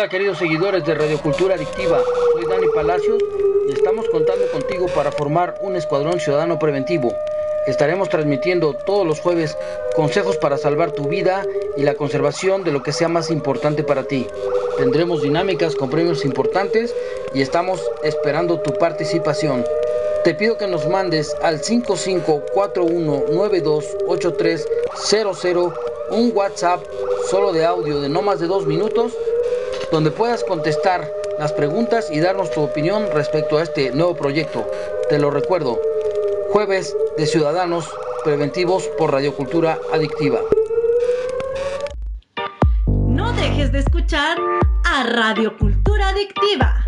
Hola queridos seguidores de Radio Cultura Adictiva, soy Dani Palacios y estamos contando contigo para formar un escuadrón ciudadano preventivo. Estaremos transmitiendo todos los jueves consejos para salvar tu vida y la conservación de lo que sea más importante para ti. Tendremos dinámicas con premios importantes y estamos esperando tu participación. Te pido que nos mandes al 5541928300 un WhatsApp solo de audio de no más de dos minutos donde puedas contestar las preguntas y darnos tu opinión respecto a este nuevo proyecto. Te lo recuerdo, jueves de Ciudadanos Preventivos por Radiocultura Adictiva. No dejes de escuchar a Radio Cultura Adictiva.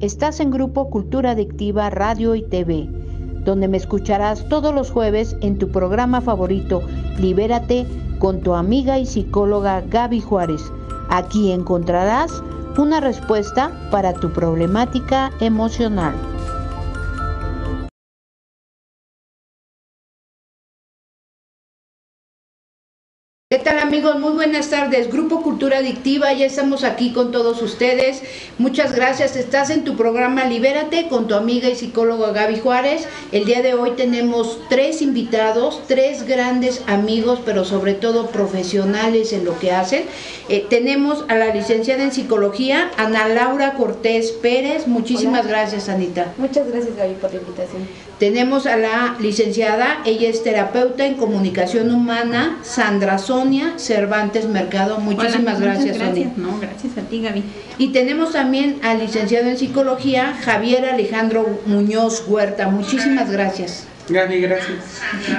Estás en Grupo Cultura Adictiva Radio y TV, donde me escucharás todos los jueves en tu programa favorito, Libérate, con tu amiga y psicóloga Gaby Juárez. Aquí encontrarás una respuesta para tu problemática emocional. ¿Qué tal amigos? Muy buenas tardes. Grupo Cultura Adictiva, ya estamos aquí con todos ustedes. Muchas gracias. Estás en tu programa Libérate con tu amiga y psicóloga Gaby Juárez. El día de hoy tenemos tres invitados, tres grandes amigos, pero sobre todo profesionales en lo que hacen. Eh, tenemos a la licenciada en psicología, Ana Laura Cortés Pérez. Muchísimas gracias, Anita. Muchas gracias Gaby por la invitación. Tenemos a la licenciada, ella es terapeuta en comunicación humana, Sandra Sonia Cervantes Mercado. Muchísimas Hola, gracias. Sonia. No, gracias a ti Gaby. Y tenemos también al licenciado en psicología, Javier Alejandro Muñoz Huerta. Muchísimas gracias. Gracias.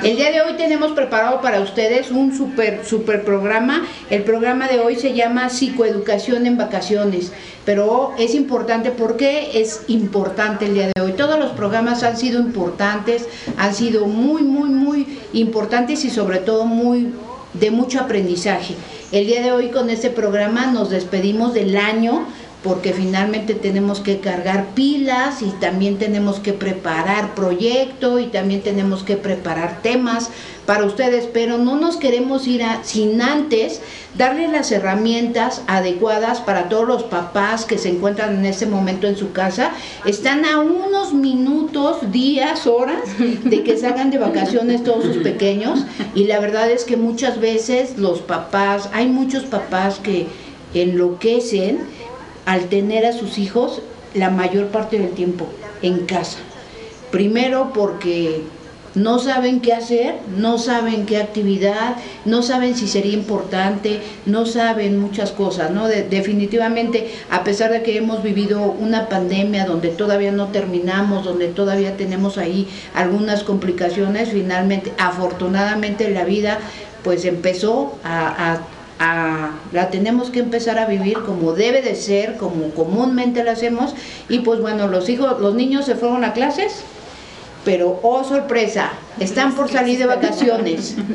El día de hoy tenemos preparado para ustedes un super, super programa. El programa de hoy se llama Psicoeducación en Vacaciones, pero es importante porque es importante el día de hoy. Todos los programas han sido importantes, han sido muy, muy, muy importantes y sobre todo muy de mucho aprendizaje. El día de hoy con este programa nos despedimos del año porque finalmente tenemos que cargar pilas y también tenemos que preparar proyecto y también tenemos que preparar temas para ustedes, pero no nos queremos ir sin antes darle las herramientas adecuadas para todos los papás que se encuentran en este momento en su casa. Están a unos minutos, días, horas de que salgan de vacaciones todos sus pequeños y la verdad es que muchas veces los papás, hay muchos papás que enloquecen al tener a sus hijos la mayor parte del tiempo en casa. Primero porque no saben qué hacer, no saben qué actividad, no saben si sería importante, no saben muchas cosas, ¿no? De- definitivamente, a pesar de que hemos vivido una pandemia donde todavía no terminamos, donde todavía tenemos ahí algunas complicaciones, finalmente, afortunadamente la vida pues empezó a- a- la tenemos que empezar a vivir como debe de ser, como comúnmente la hacemos, y pues bueno, los hijos, los niños se fueron a clases, pero oh sorpresa, están por salir de vacaciones.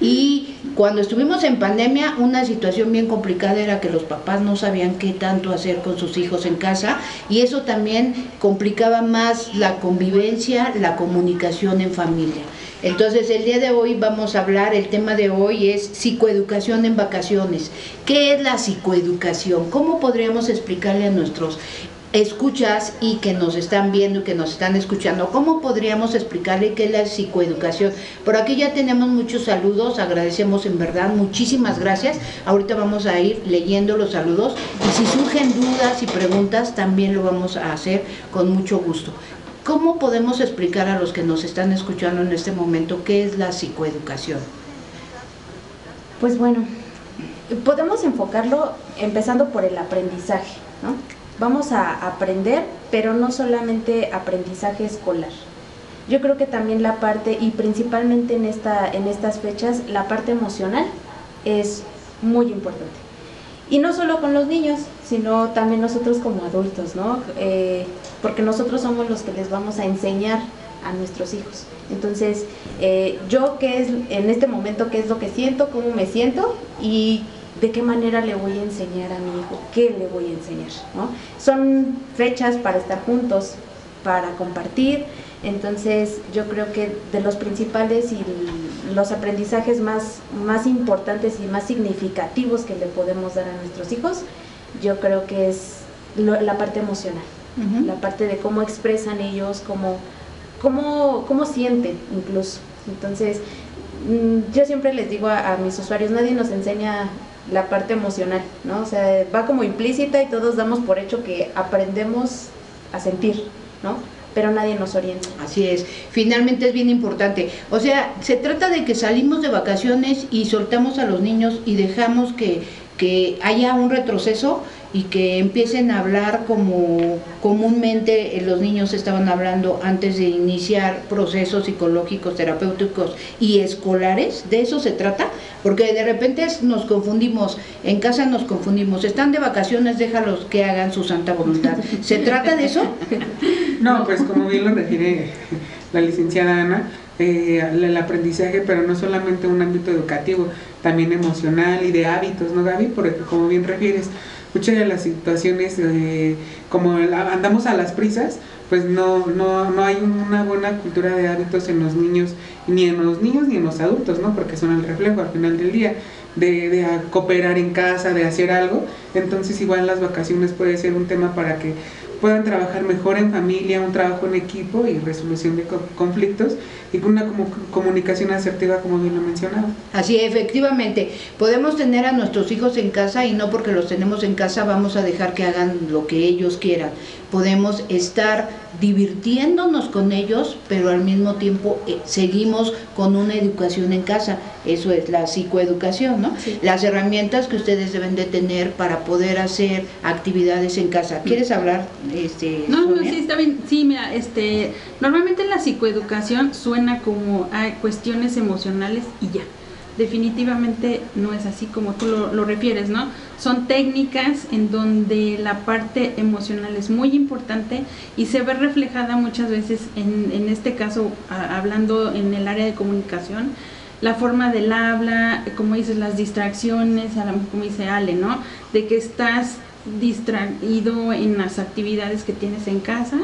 Y cuando estuvimos en pandemia, una situación bien complicada era que los papás no sabían qué tanto hacer con sus hijos en casa y eso también complicaba más la convivencia, la comunicación en familia. Entonces el día de hoy vamos a hablar, el tema de hoy es psicoeducación en vacaciones. ¿Qué es la psicoeducación? ¿Cómo podríamos explicarle a nuestros escuchas y que nos están viendo y que nos están escuchando, ¿cómo podríamos explicarle qué es la psicoeducación? Por aquí ya tenemos muchos saludos, agradecemos en verdad, muchísimas gracias. Ahorita vamos a ir leyendo los saludos y si surgen dudas y preguntas también lo vamos a hacer con mucho gusto. ¿Cómo podemos explicar a los que nos están escuchando en este momento qué es la psicoeducación? Pues bueno, podemos enfocarlo empezando por el aprendizaje, ¿no? Vamos a aprender, pero no solamente aprendizaje escolar. Yo creo que también la parte, y principalmente en, esta, en estas fechas, la parte emocional es muy importante. Y no solo con los niños, sino también nosotros como adultos, ¿no? Eh, porque nosotros somos los que les vamos a enseñar a nuestros hijos. Entonces, eh, yo qué es en este momento, qué es lo que siento, cómo me siento y de qué manera le voy a enseñar a mi hijo, qué le voy a enseñar, ¿no? Son fechas para estar juntos, para compartir, entonces yo creo que de los principales y los aprendizajes más, más importantes y más significativos que le podemos dar a nuestros hijos, yo creo que es la parte emocional, la parte de cómo expresan ellos, cómo, cómo, cómo sienten incluso. Entonces, mm, yo siempre les digo a, a, mis usuarios, nadie nos enseña la parte emocional, ¿no? O sea, va como implícita y todos damos por hecho que aprendemos a sentir, ¿no? Pero nadie nos orienta. Así es, finalmente es bien importante. O sea, se trata de que salimos de vacaciones y soltamos a los niños y dejamos que, que haya un retroceso y que empiecen a hablar como comúnmente los niños estaban hablando antes de iniciar procesos psicológicos, terapéuticos y escolares, de eso se trata, porque de repente nos confundimos, en casa nos confundimos, están de vacaciones, déjalos que hagan su santa voluntad. ¿Se trata de eso? No, pues como bien lo refiere la licenciada Ana, eh, el aprendizaje, pero no solamente un ámbito educativo, también emocional y de hábitos, ¿no, Gaby? Porque como bien refieres, muchas de las situaciones, eh, como andamos a las prisas, pues no, no, no hay una buena cultura de hábitos en los niños, ni en los niños ni en los adultos, ¿no? Porque son el reflejo al final del día. De, de cooperar en casa, de hacer algo, entonces igual las vacaciones puede ser un tema para que puedan trabajar mejor en familia, un trabajo en equipo y resolución de conflictos y con una comunicación asertiva como bien lo mencionaba. Así, efectivamente, podemos tener a nuestros hijos en casa y no porque los tenemos en casa vamos a dejar que hagan lo que ellos quieran. Podemos estar divirtiéndonos con ellos, pero al mismo tiempo eh, seguimos con una educación en casa. Eso es la psicoeducación, ¿no? Las herramientas que ustedes deben de tener para poder hacer actividades en casa. ¿Quieres hablar? Este, no, no, sí, está bien. Sí, mira, este, normalmente la psicoeducación suena como a cuestiones emocionales y ya definitivamente no es así como tú lo, refieres, ¿no? Son técnicas en donde la parte emocional es muy importante y se ve reflejada muchas veces en, en este caso, hablando en el área de comunicación, la forma del habla, como dices, las distracciones, como dice Ale, ¿no? De que estás distraído en las actividades que tienes en casa,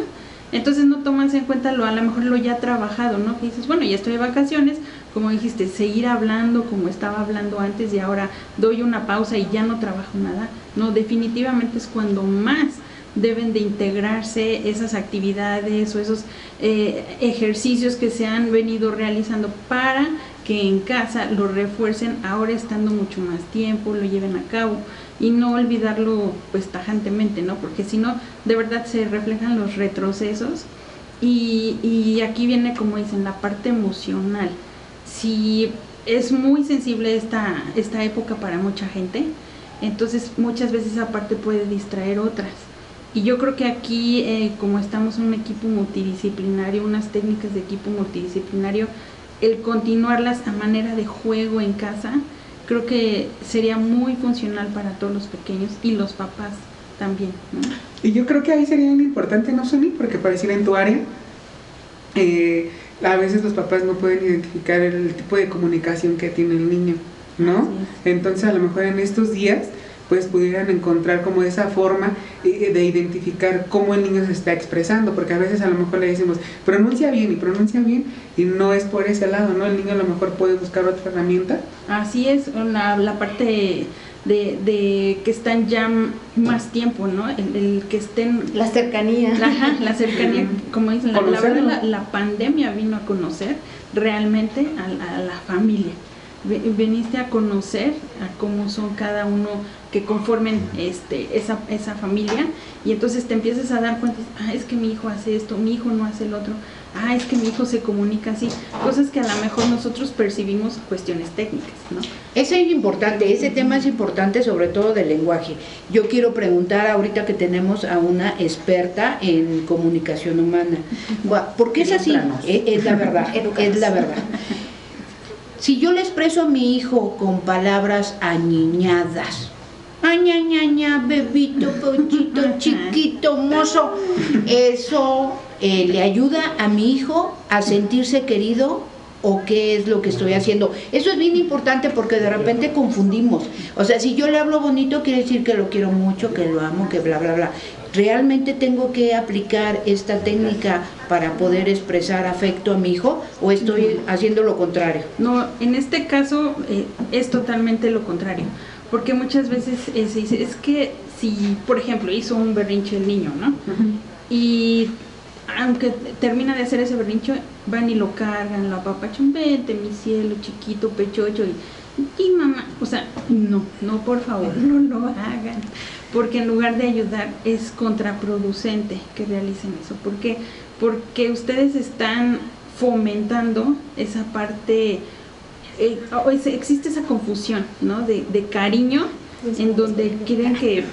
entonces no tomas en cuenta lo a lo mejor lo ya trabajado, ¿no? Que dices, bueno, ya estoy de vacaciones, como dijiste, seguir hablando como estaba hablando antes y ahora doy una pausa y ya no trabajo nada. No, definitivamente es cuando más deben de integrarse esas actividades o esos eh, ejercicios que se han venido realizando para que en casa lo refuercen ahora estando mucho más tiempo, lo lleven a cabo y no olvidarlo pues tajantemente, ¿no? Porque si no, de verdad se reflejan los retrocesos y, y aquí viene, como dicen, la parte emocional. Si es muy sensible esta, esta época para mucha gente, entonces muchas veces esa parte puede distraer otras. Y yo creo que aquí, eh, como estamos un equipo multidisciplinario, unas técnicas de equipo multidisciplinario, el continuarlas a manera de juego en casa, creo que sería muy funcional para todos los pequeños y los papás también. Y yo creo que ahí sería muy importante, ¿no, Sony? Porque pareciera en tu área, eh, a veces los papás no pueden identificar el tipo de comunicación que tiene el niño, ¿no? Entonces a lo mejor en estos días pues pudieran encontrar como esa forma eh, de identificar cómo el niño se está expresando, porque a veces a lo mejor le decimos, pronuncia bien y pronuncia bien, y no es por ese lado, ¿no? El niño a lo mejor puede buscar otra herramienta. Así es, la, la parte de, de, que están ya más tiempo, ¿no? El, que estén... La cercanía. Ajá, la cercanía, como dicen, la, la, verdad, la, pandemia vino a conocer realmente a, a la familia veniste a conocer a cómo son cada uno que conformen este, esa, esa familia y entonces te empiezas a dar cuenta, ah, es que mi hijo hace esto, mi hijo no hace el otro, ah, es que mi hijo se comunica así, cosas que a lo mejor nosotros percibimos cuestiones técnicas, ¿no? Eso es importante, ese tema es importante sobre todo del lenguaje. Yo quiero preguntar ahorita que tenemos a una experta en comunicación humana, ¿por qué es así? Es, es la verdad, es la verdad. Si yo le expreso a mi hijo con palabras aniñadas, añañaña, bebito, pochito, chiquito, mozo, eso eh, le ayuda a mi hijo a sentirse querido o qué es lo que estoy haciendo. Eso es bien importante porque de repente confundimos. O sea, si yo le hablo bonito, quiere decir que lo quiero mucho, que lo amo, que bla, bla, bla. ¿Realmente tengo que aplicar esta técnica para poder expresar afecto a mi hijo o estoy haciendo lo contrario? No, en este caso eh, es totalmente lo contrario. Porque muchas veces eh, se dice, es que si, por ejemplo, hizo un berrinche el niño, ¿no? Y aunque termina de hacer ese berrinche, van y lo cargan, lo apapachan, vete mi cielo, chiquito, pechocho, y, y mamá, o sea, no, no, por favor, no lo hagan, porque en lugar de ayudar es contraproducente que realicen eso, porque porque ustedes están fomentando esa parte, eh, existe esa confusión, ¿no? De, de cariño, en donde quieren que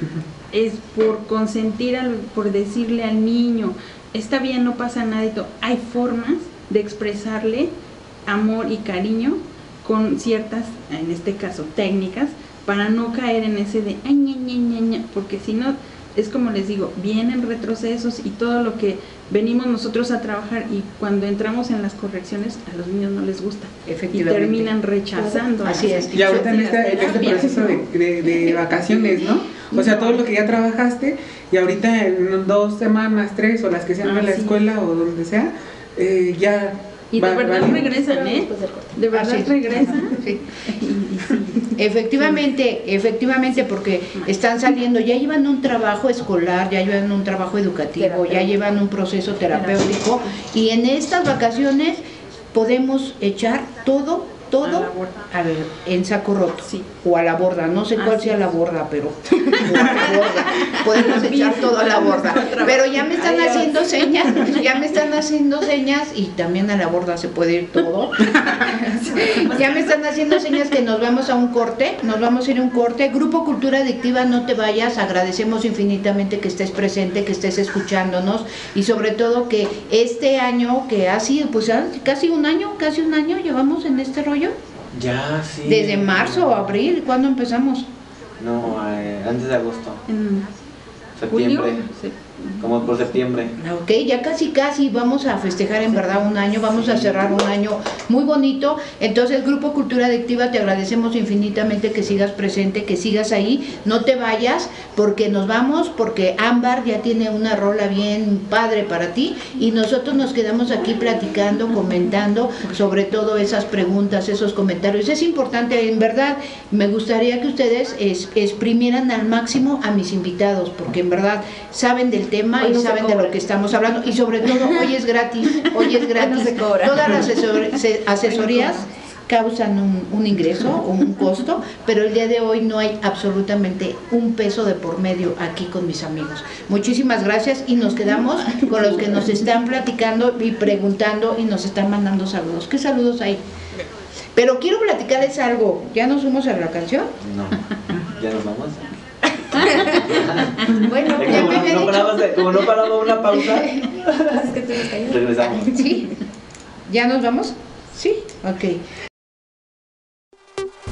es por consentir, al, por decirle al niño, está bien, no pasa nada. Hay formas de expresarle amor y cariño con ciertas, en este caso, técnicas, para no caer en ese de, ay, ña, ña, ña, porque si no, es como les digo, vienen retrocesos y todo lo que venimos nosotros a trabajar y cuando entramos en las correcciones a los niños no les gusta y terminan rechazando. Así es. Y ahorita en, este proceso de, de, vacaciones, ¿no? O sea, todo lo que ya trabajaste y ahorita en dos semanas, tres o las que sean en la escuela o donde sea, eh, ya y de verdad regresan, ¿eh? De verdad regresan. Sí. Efectivamente, efectivamente, porque están saliendo, ya llevan un trabajo escolar, ya llevan un trabajo educativo, ya llevan un proceso terapéutico y en estas vacaciones podemos echar todo todo al, en saco roto o a la borda, no sé cuál sea la borda, pero podemos echar todo a la borda. Pero ya me están haciendo señas, ya me están haciendo señas y también a la borda se puede ir todo. ya me están haciendo señas que nos vamos a un corte, nos vamos a ir a un corte. Grupo Cultura Adictiva, no te vayas, agradecemos infinitamente que estés presente, que estés escuchándonos y sobre todo que este año que ha sido, pues casi un año, casi un año llevamos en este rollo ya, sí. Desde marzo o abril, ¿cuándo empezamos? No, eh, antes de agosto. En septiembre. Como por septiembre. Ok, ya casi casi vamos a festejar en verdad un año, vamos a cerrar un año muy bonito. Entonces, Grupo Cultura Adictiva, te agradecemos infinitamente que sigas presente, que sigas ahí, no te vayas, porque nos vamos, porque Ámbar ya tiene una rola bien padre para ti y nosotros nos quedamos aquí platicando, comentando sobre todo esas preguntas, esos comentarios. Es importante, en verdad, me gustaría que ustedes exprimieran al máximo a mis invitados, porque en verdad saben del tema y saben de lo que estamos hablando y sobre todo hoy es gratis, hoy es gratis. Todas las asesorías causan un, ingreso o un costo, pero el día de hoy no hay absolutamente un peso de por medio aquí con mis amigos. Muchísimas gracias y nos quedamos con los que nos están platicando y preguntando y nos están mandando saludos. ¿Qué saludos hay? Pero quiero platicarles algo. ¿Ya nos fuimos a la canción? No, ya nos vamos. bueno, ya como, me no paramos como no paramos una pausa, regresamos. ¿Sí? ¿Ya nos vamos? Sí, ok.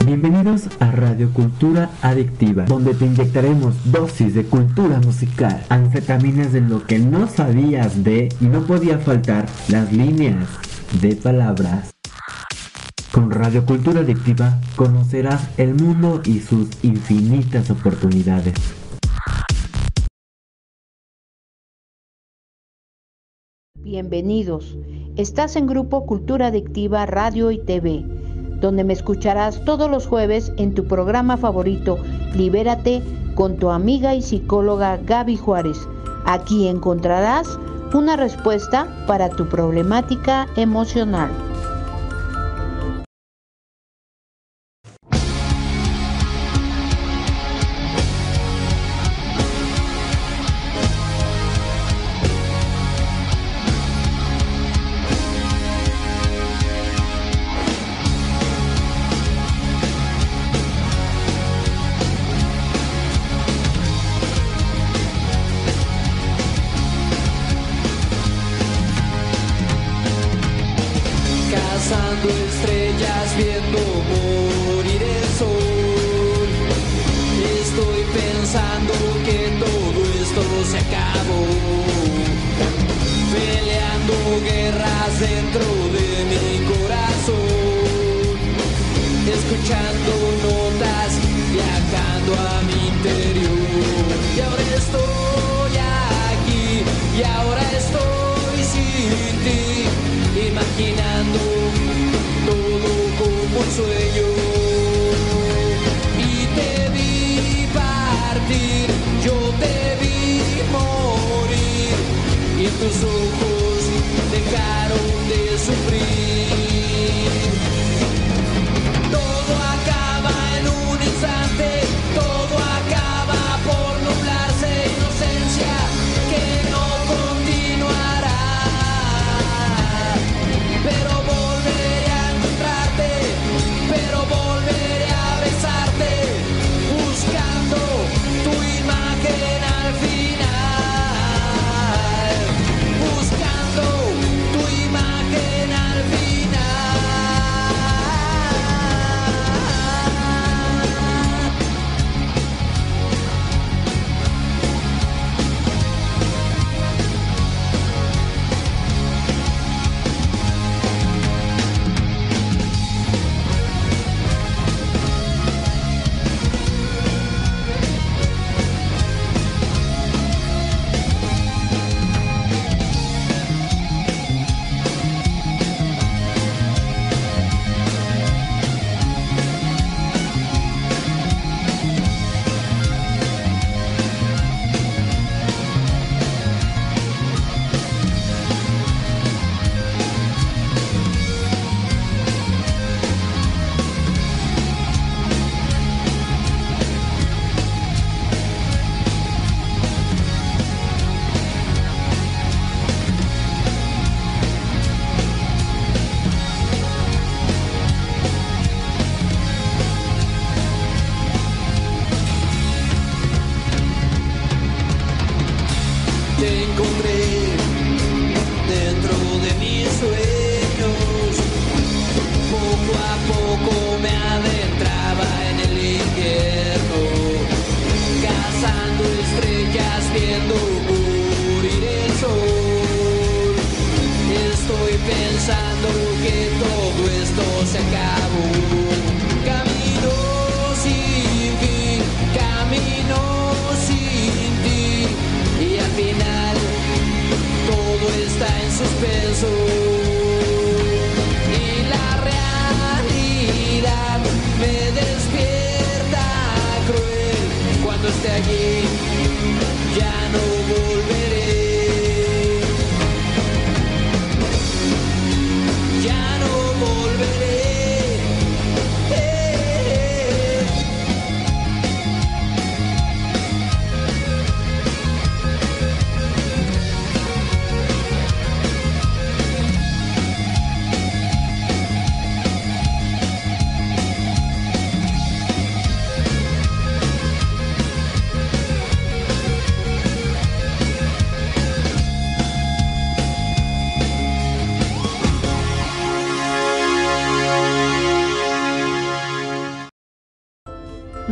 Bienvenidos a Radio Cultura Adictiva, donde te inyectaremos dosis de cultura musical, anfetaminas de lo que no sabías de y no podía faltar las líneas de palabras. Con Radio Cultura Adictiva conocerás el mundo y sus infinitas oportunidades. Bienvenidos. Estás en Grupo Cultura Adictiva Radio y TV, donde me escucharás todos los jueves en tu programa favorito, Libérate, con tu amiga y psicóloga Gaby Juárez. Aquí encontrarás una respuesta para tu problemática emocional.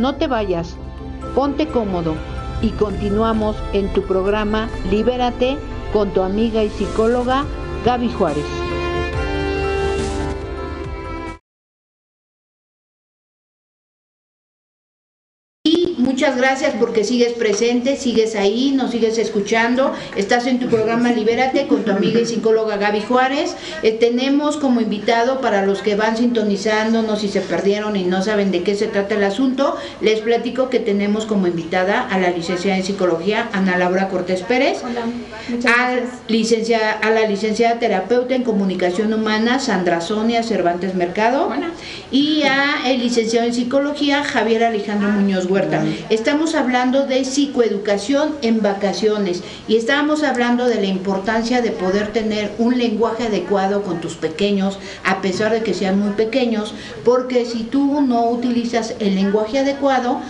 No te vayas, ponte cómodo y continuamos en tu programa Libérate con tu amiga y psicóloga Gaby Juárez. Muchas gracias porque sigues presente, sigues ahí, nos sigues escuchando. Estás en tu programa Libérate con tu amiga y psicóloga Gaby Juárez. Eh, tenemos como invitado para los que van sintonizándonos y se perdieron y no saben de qué se trata el asunto, les platico que tenemos como invitada a la licenciada en psicología Ana Laura Cortés Pérez, a, licenciada, a la licenciada terapeuta en comunicación humana Sandra Sonia Cervantes Mercado y a el licenciado en psicología Javier Alejandro Muñoz Huerta. Estamos hablando de psicoeducación en vacaciones y estábamos hablando de la importancia de poder tener un lenguaje adecuado con tus pequeños, a pesar de que sean muy pequeños, porque si tú no utilizas el lenguaje adecuado,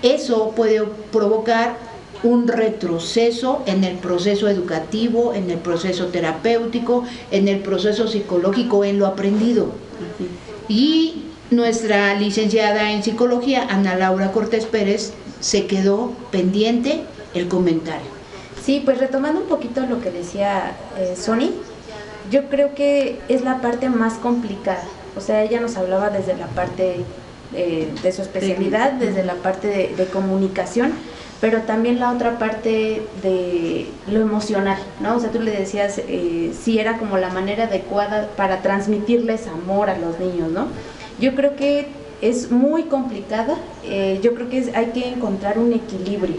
eso puede provocar un retroceso en el proceso educativo, en el proceso terapéutico, en el proceso psicológico, en lo aprendido. Y nuestra licenciada en psicología, Ana Laura Cortés Pérez, se quedó pendiente el comentario. Sí, pues retomando un poquito lo que decía eh, Sony, yo creo que es la parte más complicada. O sea, ella nos hablaba desde la parte eh, de su especialidad, desde la parte de, comunicación, pero también la otra parte de lo emocional, ¿no? O sea, tú le decías eh, si era como la manera adecuada para transmitirles amor a los niños, ¿no? Yo creo que es muy complicada. Eh, yo creo que hay que encontrar un equilibrio.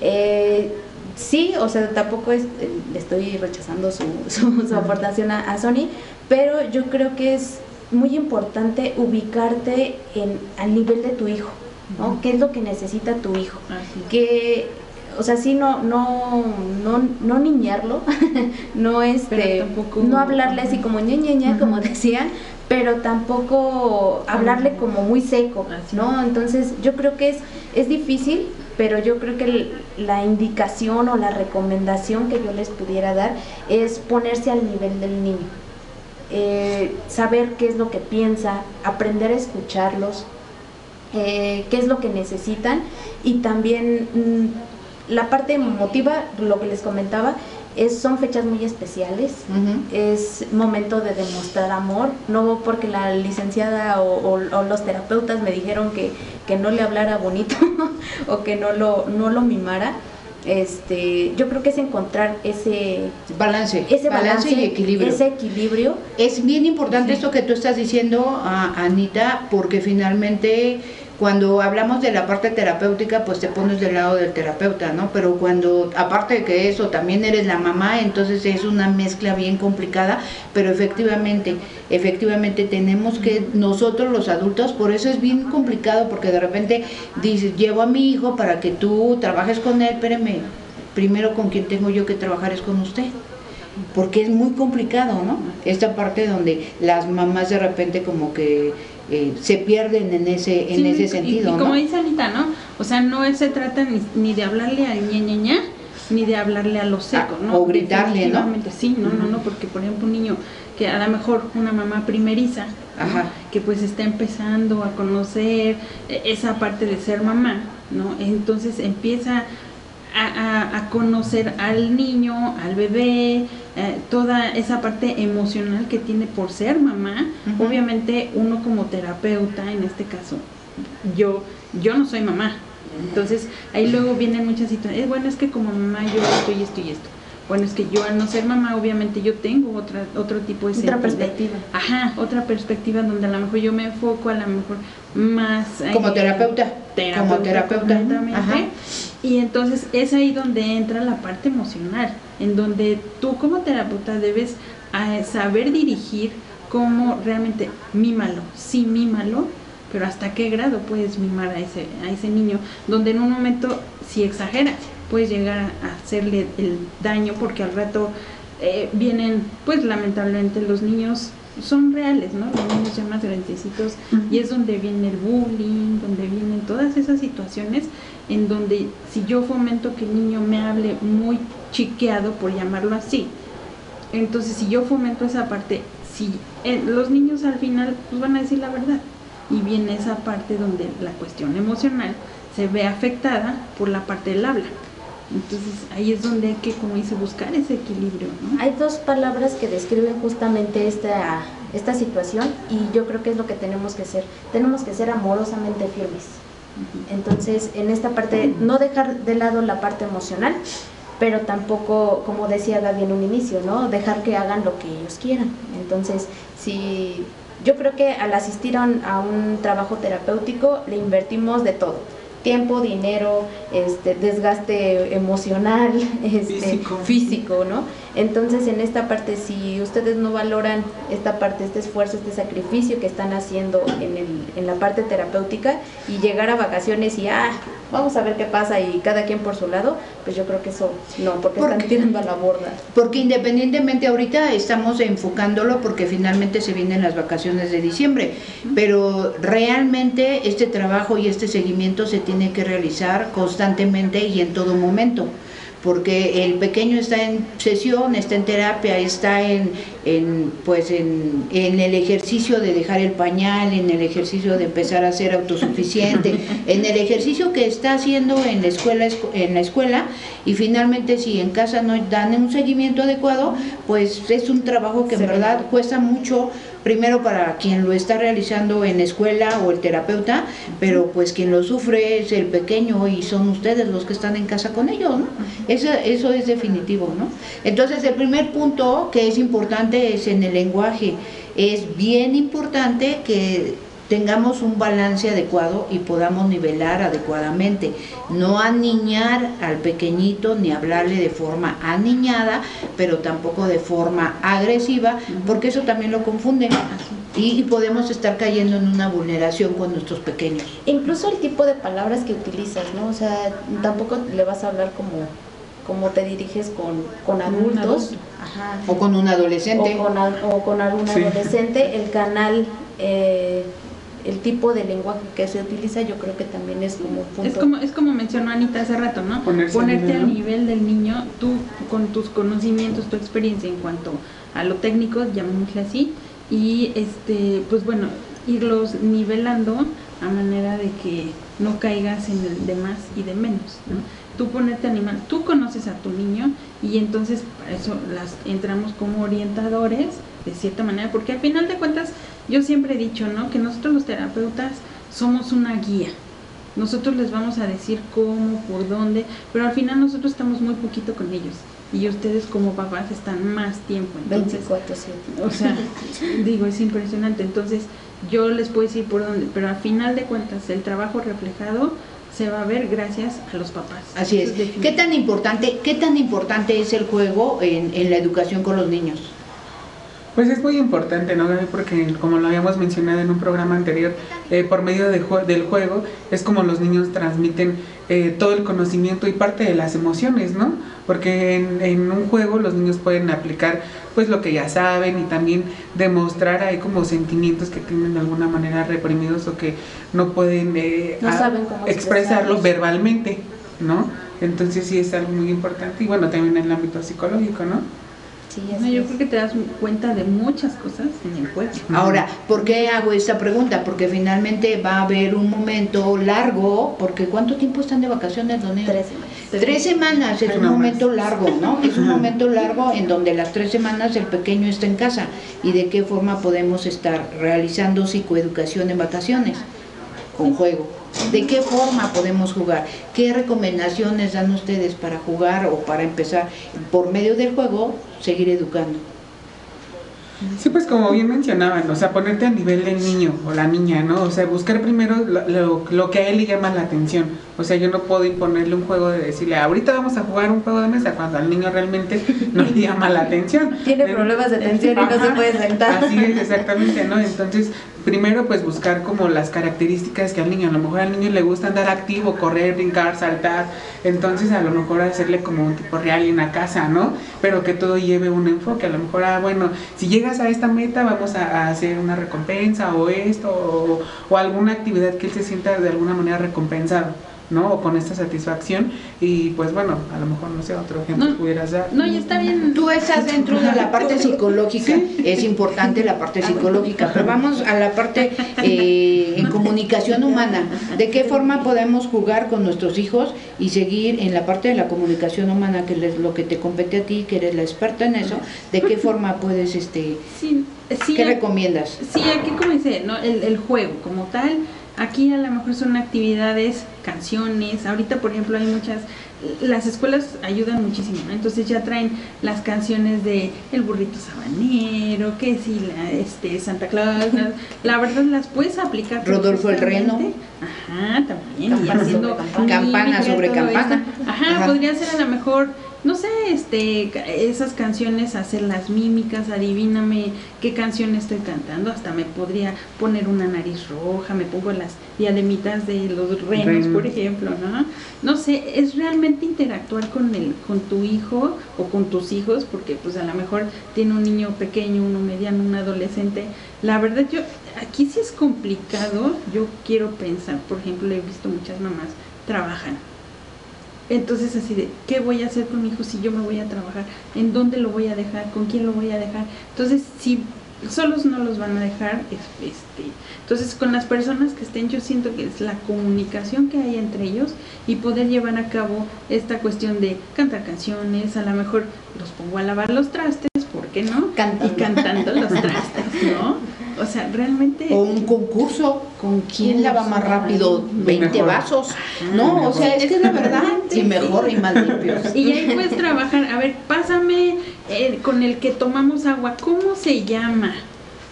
Eh, sí, o sea, tampoco es, eh, le estoy rechazando su, su, aportación a, Sony, pero yo creo que es muy importante ubicarte en, al nivel de tu hijo, ¿no? ¿Qué es lo que necesita tu hijo? O sea, sí, no, no, no, no niñarlo, no este, no hablarle así como ña, ña, como decían, pero tampoco hablarle como muy seco, ¿no? Entonces yo creo que es, es difícil, pero yo creo que la indicación o la recomendación que yo les pudiera dar es ponerse al nivel del niño, eh, saber qué es lo que piensa, aprender a escucharlos, eh, qué es lo que necesitan y también mm, la parte emotiva, lo que les comentaba, son fechas muy especiales, es momento de demostrar amor, no porque la licenciada o, los terapeutas me dijeron que, que no le hablara bonito o que no lo, no lo mimara. Este, yo creo que es encontrar ese balance, ese balance, y equilibrio. Ese equilibrio. Es bien importante esto que tú estás diciendo, Anita, porque finalmente cuando hablamos de la parte terapéutica, pues te pones del lado del terapeuta, ¿no? Pero cuando, aparte de que eso, también eres la mamá, entonces es una mezcla bien complicada, pero efectivamente, efectivamente tenemos que, nosotros los adultos, por eso es bien complicado, porque de repente dices, llevo a mi hijo para que tú trabajes con él, espérame, primero con quien tengo yo que trabajar es con usted porque es muy complicado, ¿no? Esta parte donde las mamás de repente como que eh, se pierden en ese en ese sentido. Y, como dice Anita, ¿no? O sea, no se trata ni, de hablarle al ña, ña, ña ni de hablarle a lo seco, ah, ¿no? O gritarle, ¿no? Sí, no, no, no, porque por ejemplo un niño que a lo mejor una mamá primeriza, que pues está empezando a conocer e, esa parte de ser mamá, ¿no? Entonces empieza a, conocer al niño, al bebé, eh, toda esa parte emocional que tiene por ser mamá. Obviamente uno como terapeuta, en este caso, yo, yo no soy mamá. Entonces ahí luego vienen muchas situaciones. Bueno, es que como mamá yo esto y esto y esto. Bueno, es que yo al no ser mamá, obviamente yo tengo otra, otro tipo de... Otra perspectiva. Ajá, otra perspectiva donde a lo mejor yo me enfoco a lo mejor más... Como terapeuta. Como terapeuta. Ajá. Y entonces es ahí donde entra la parte emocional, en donde tú como terapeuta debes eh, saber dirigir cómo realmente mímalo, sí mímalo, pero hasta qué grado puedes mimar a ese, a ese niño, donde en un momento si exageras puedes llegar a hacerle el daño porque al rato eh, vienen pues lamentablemente los niños son reales, ¿no? Los niños ya más grandecitos y es donde viene el bullying, donde vienen todas esas situaciones en donde si yo fomento que el niño me hable muy chiqueado, por llamarlo así, entonces si yo fomento esa parte, si eh, los niños al final pues van a decir la verdad, y viene esa parte donde la cuestión emocional se ve afectada por la parte del habla. Entonces ahí es donde hay que, como dice, buscar ese equilibrio. Hay dos palabras que describen justamente esta, esta situación y yo creo que es lo que tenemos que ser. Tenemos que ser amorosamente firmes. Entonces, en esta parte, no dejar de lado la parte emocional, pero tampoco, como decía Gaby en un inicio, ¿no? Dejar que hagan lo que ellos quieran. Entonces, si yo creo que al asistir a un trabajo terapéutico le invertimos de todo tiempo, dinero, este, desgaste emocional, este, físico. ¿no? Entonces, en esta parte, si ustedes no valoran esta parte, este esfuerzo, este sacrificio que están haciendo en, el, en la parte terapéutica y llegar a vacaciones y, ah, vamos a ver qué pasa y cada quien por su lado, pues yo creo que eso no, porque, están tirando a la borda. Porque independientemente ahorita estamos enfocándolo porque finalmente se vienen las vacaciones de diciembre, pero realmente este trabajo y este seguimiento se tiene que realizar constantemente y en todo momento porque el pequeño está en sesión, está en terapia, está en, en pues en, en, el ejercicio de dejar el pañal, en el ejercicio de empezar a ser autosuficiente, en el ejercicio que está haciendo en la escuela, en la escuela y finalmente si en casa no dan un seguimiento adecuado, pues es un trabajo que en verdad cuesta mucho primero para quien lo está realizando en escuela o el terapeuta, pero pues quien lo sufre es el pequeño y son ustedes los que están en casa con ellos, ¿no? Eso, eso es definitivo, ¿no? Entonces el primer punto que es importante es en el lenguaje. Es bien importante que tengamos un balance adecuado y podamos nivelar adecuadamente. No aniñar al pequeñito ni hablarle de forma aniñada, pero tampoco de forma agresiva, porque eso también lo confunde. Y, podemos estar cayendo en una vulneración con nuestros pequeños. Incluso el tipo de palabras que utilizas, ¿no? O sea, tampoco le vas a hablar como como te diriges con, con adultos. O con un adolescente. O con, o con algún adolescente. El canal eh, el tipo de lenguaje que se utiliza yo creo que también es como Es como, es como mencionó Anita hace rato, ¿no? Ponerte al nivel del niño, tú con tus conocimientos, tu experiencia en cuanto a lo técnico, llamémosle así, y este, pues bueno, irlos nivelando a manera de que no caigas en el de más y de menos, ¿no? Tú ponerte animal, tú conoces a tu niño y entonces para eso las entramos como orientadores de cierta manera, porque al final de cuentas yo siempre he dicho, ¿no? Que nosotros los terapeutas somos una guía. Nosotros les vamos a decir cómo, por dónde, pero al final nosotros estamos muy poquito con ellos. Y ustedes como papás están más tiempo. Entonces, 24 O sea, digo, es impresionante. Entonces, yo les puedo decir por dónde, pero al final de cuentas, el trabajo reflejado se va a ver gracias a los papás. Así es. ¿Qué tan importante, qué tan importante es el juego en, en la educación con los niños? Pues es muy importante, ¿no, Porque como lo habíamos mencionado en un programa anterior, eh, por medio de del juego es como los niños transmiten eh, todo el conocimiento y parte de las emociones, ¿no? Porque en, un juego los niños pueden aplicar pues lo que ya saben y también demostrar ahí como sentimientos que tienen de alguna manera reprimidos o que no pueden eh, expresarlo verbalmente, ¿no? Entonces sí es algo muy importante y bueno, también en el ámbito psicológico, ¿no? Yo creo que te das cuenta de muchas cosas en el juego. Ahora, ¿por qué hago esta pregunta? Porque finalmente va a haber un momento largo, porque ¿cuánto tiempo están de vacaciones, don Tres semanas. Tres semanas es un momento largo, ¿no? Es un momento largo en donde las tres semanas el pequeño está en casa. ¿Y de qué forma podemos estar realizando psicoeducación en vacaciones? Con juego. ¿De qué forma podemos jugar? ¿Qué recomendaciones dan ustedes para jugar o para empezar por medio del juego seguir educando? Sí, pues como bien mencionaban, o sea, ponerte a nivel del niño o la niña, ¿no? O sea, buscar primero lo, lo, que a él le llama la atención. O sea, yo no puedo imponerle un juego de decirle, ahorita vamos a jugar un juego de mesa cuando al niño realmente no le llama la atención. Tiene problemas de atención y no se puede sentar. Así es, exactamente, ¿no? Entonces, primero pues buscar como las características que al niño, a lo mejor al niño le gusta andar activo, correr, brincar, saltar, entonces a lo mejor hacerle como un tipo real en la casa, ¿no? Pero que todo lleve un enfoque, a lo mejor, ah, bueno, si a esta meta vamos a, hacer una recompensa o esto o, alguna actividad que él se sienta de alguna manera recompensado. ¿No? O con esta satisfacción y pues bueno, a lo mejor no sé, otro ejemplo pudieras dar. No, y está bien. Tú estás dentro de la parte psicológica, es importante la parte psicológica, pero vamos a la parte eh, en comunicación humana. ¿De qué forma podemos jugar con nuestros hijos y seguir en la parte de la comunicación humana, que es lo que te compete a ti, que eres la experta en eso? ¿De qué forma puedes, este, qué recomiendas? Sí, aquí como dice, ¿no? el, el juego como tal Aquí a lo mejor son actividades, canciones. Ahorita, por ejemplo, hay muchas. Las escuelas ayudan muchísimo, entonces ya traen las canciones de El burrito sabanero, que si la, este Santa Claus, la, verdad las puedes aplicar. Rodolfo el Reno. Ajá, también. haciendo campana sobre campana. Ajá, podría ser a lo mejor no sé, este, esas canciones, hacer las mímicas, adivíname qué canción estoy cantando, hasta me podría poner una nariz roja, me pongo las diademitas de los renos, por ejemplo, ¿no? No sé, es realmente interactuar con el, con tu hijo o con tus hijos, porque pues a lo mejor tiene un niño pequeño, uno mediano, un adolescente. La verdad yo, aquí sí es complicado, yo quiero pensar, por ejemplo, he visto muchas mamás trabajan entonces así de, ¿qué voy a hacer con mi hijo si yo me voy a trabajar? ¿En dónde lo voy a dejar? ¿Con quién lo voy a dejar? Entonces, si solos no los van a dejar, este, entonces con las personas que estén, yo siento que es la comunicación que hay entre ellos y poder llevar a cabo esta cuestión de cantar canciones, a lo mejor los pongo a lavar los trastes, ¿por qué no? Cantando. Y cantando los trastes, ¿no? O sea, realmente... O un concurso, ¿con quién lava más rápido 20 vasos? No, o sea, es que es la verdad, y mejor y más limpios. Y ahí puedes trabajar, a ver, pásame eh, con el que tomamos agua, ¿cómo se llama?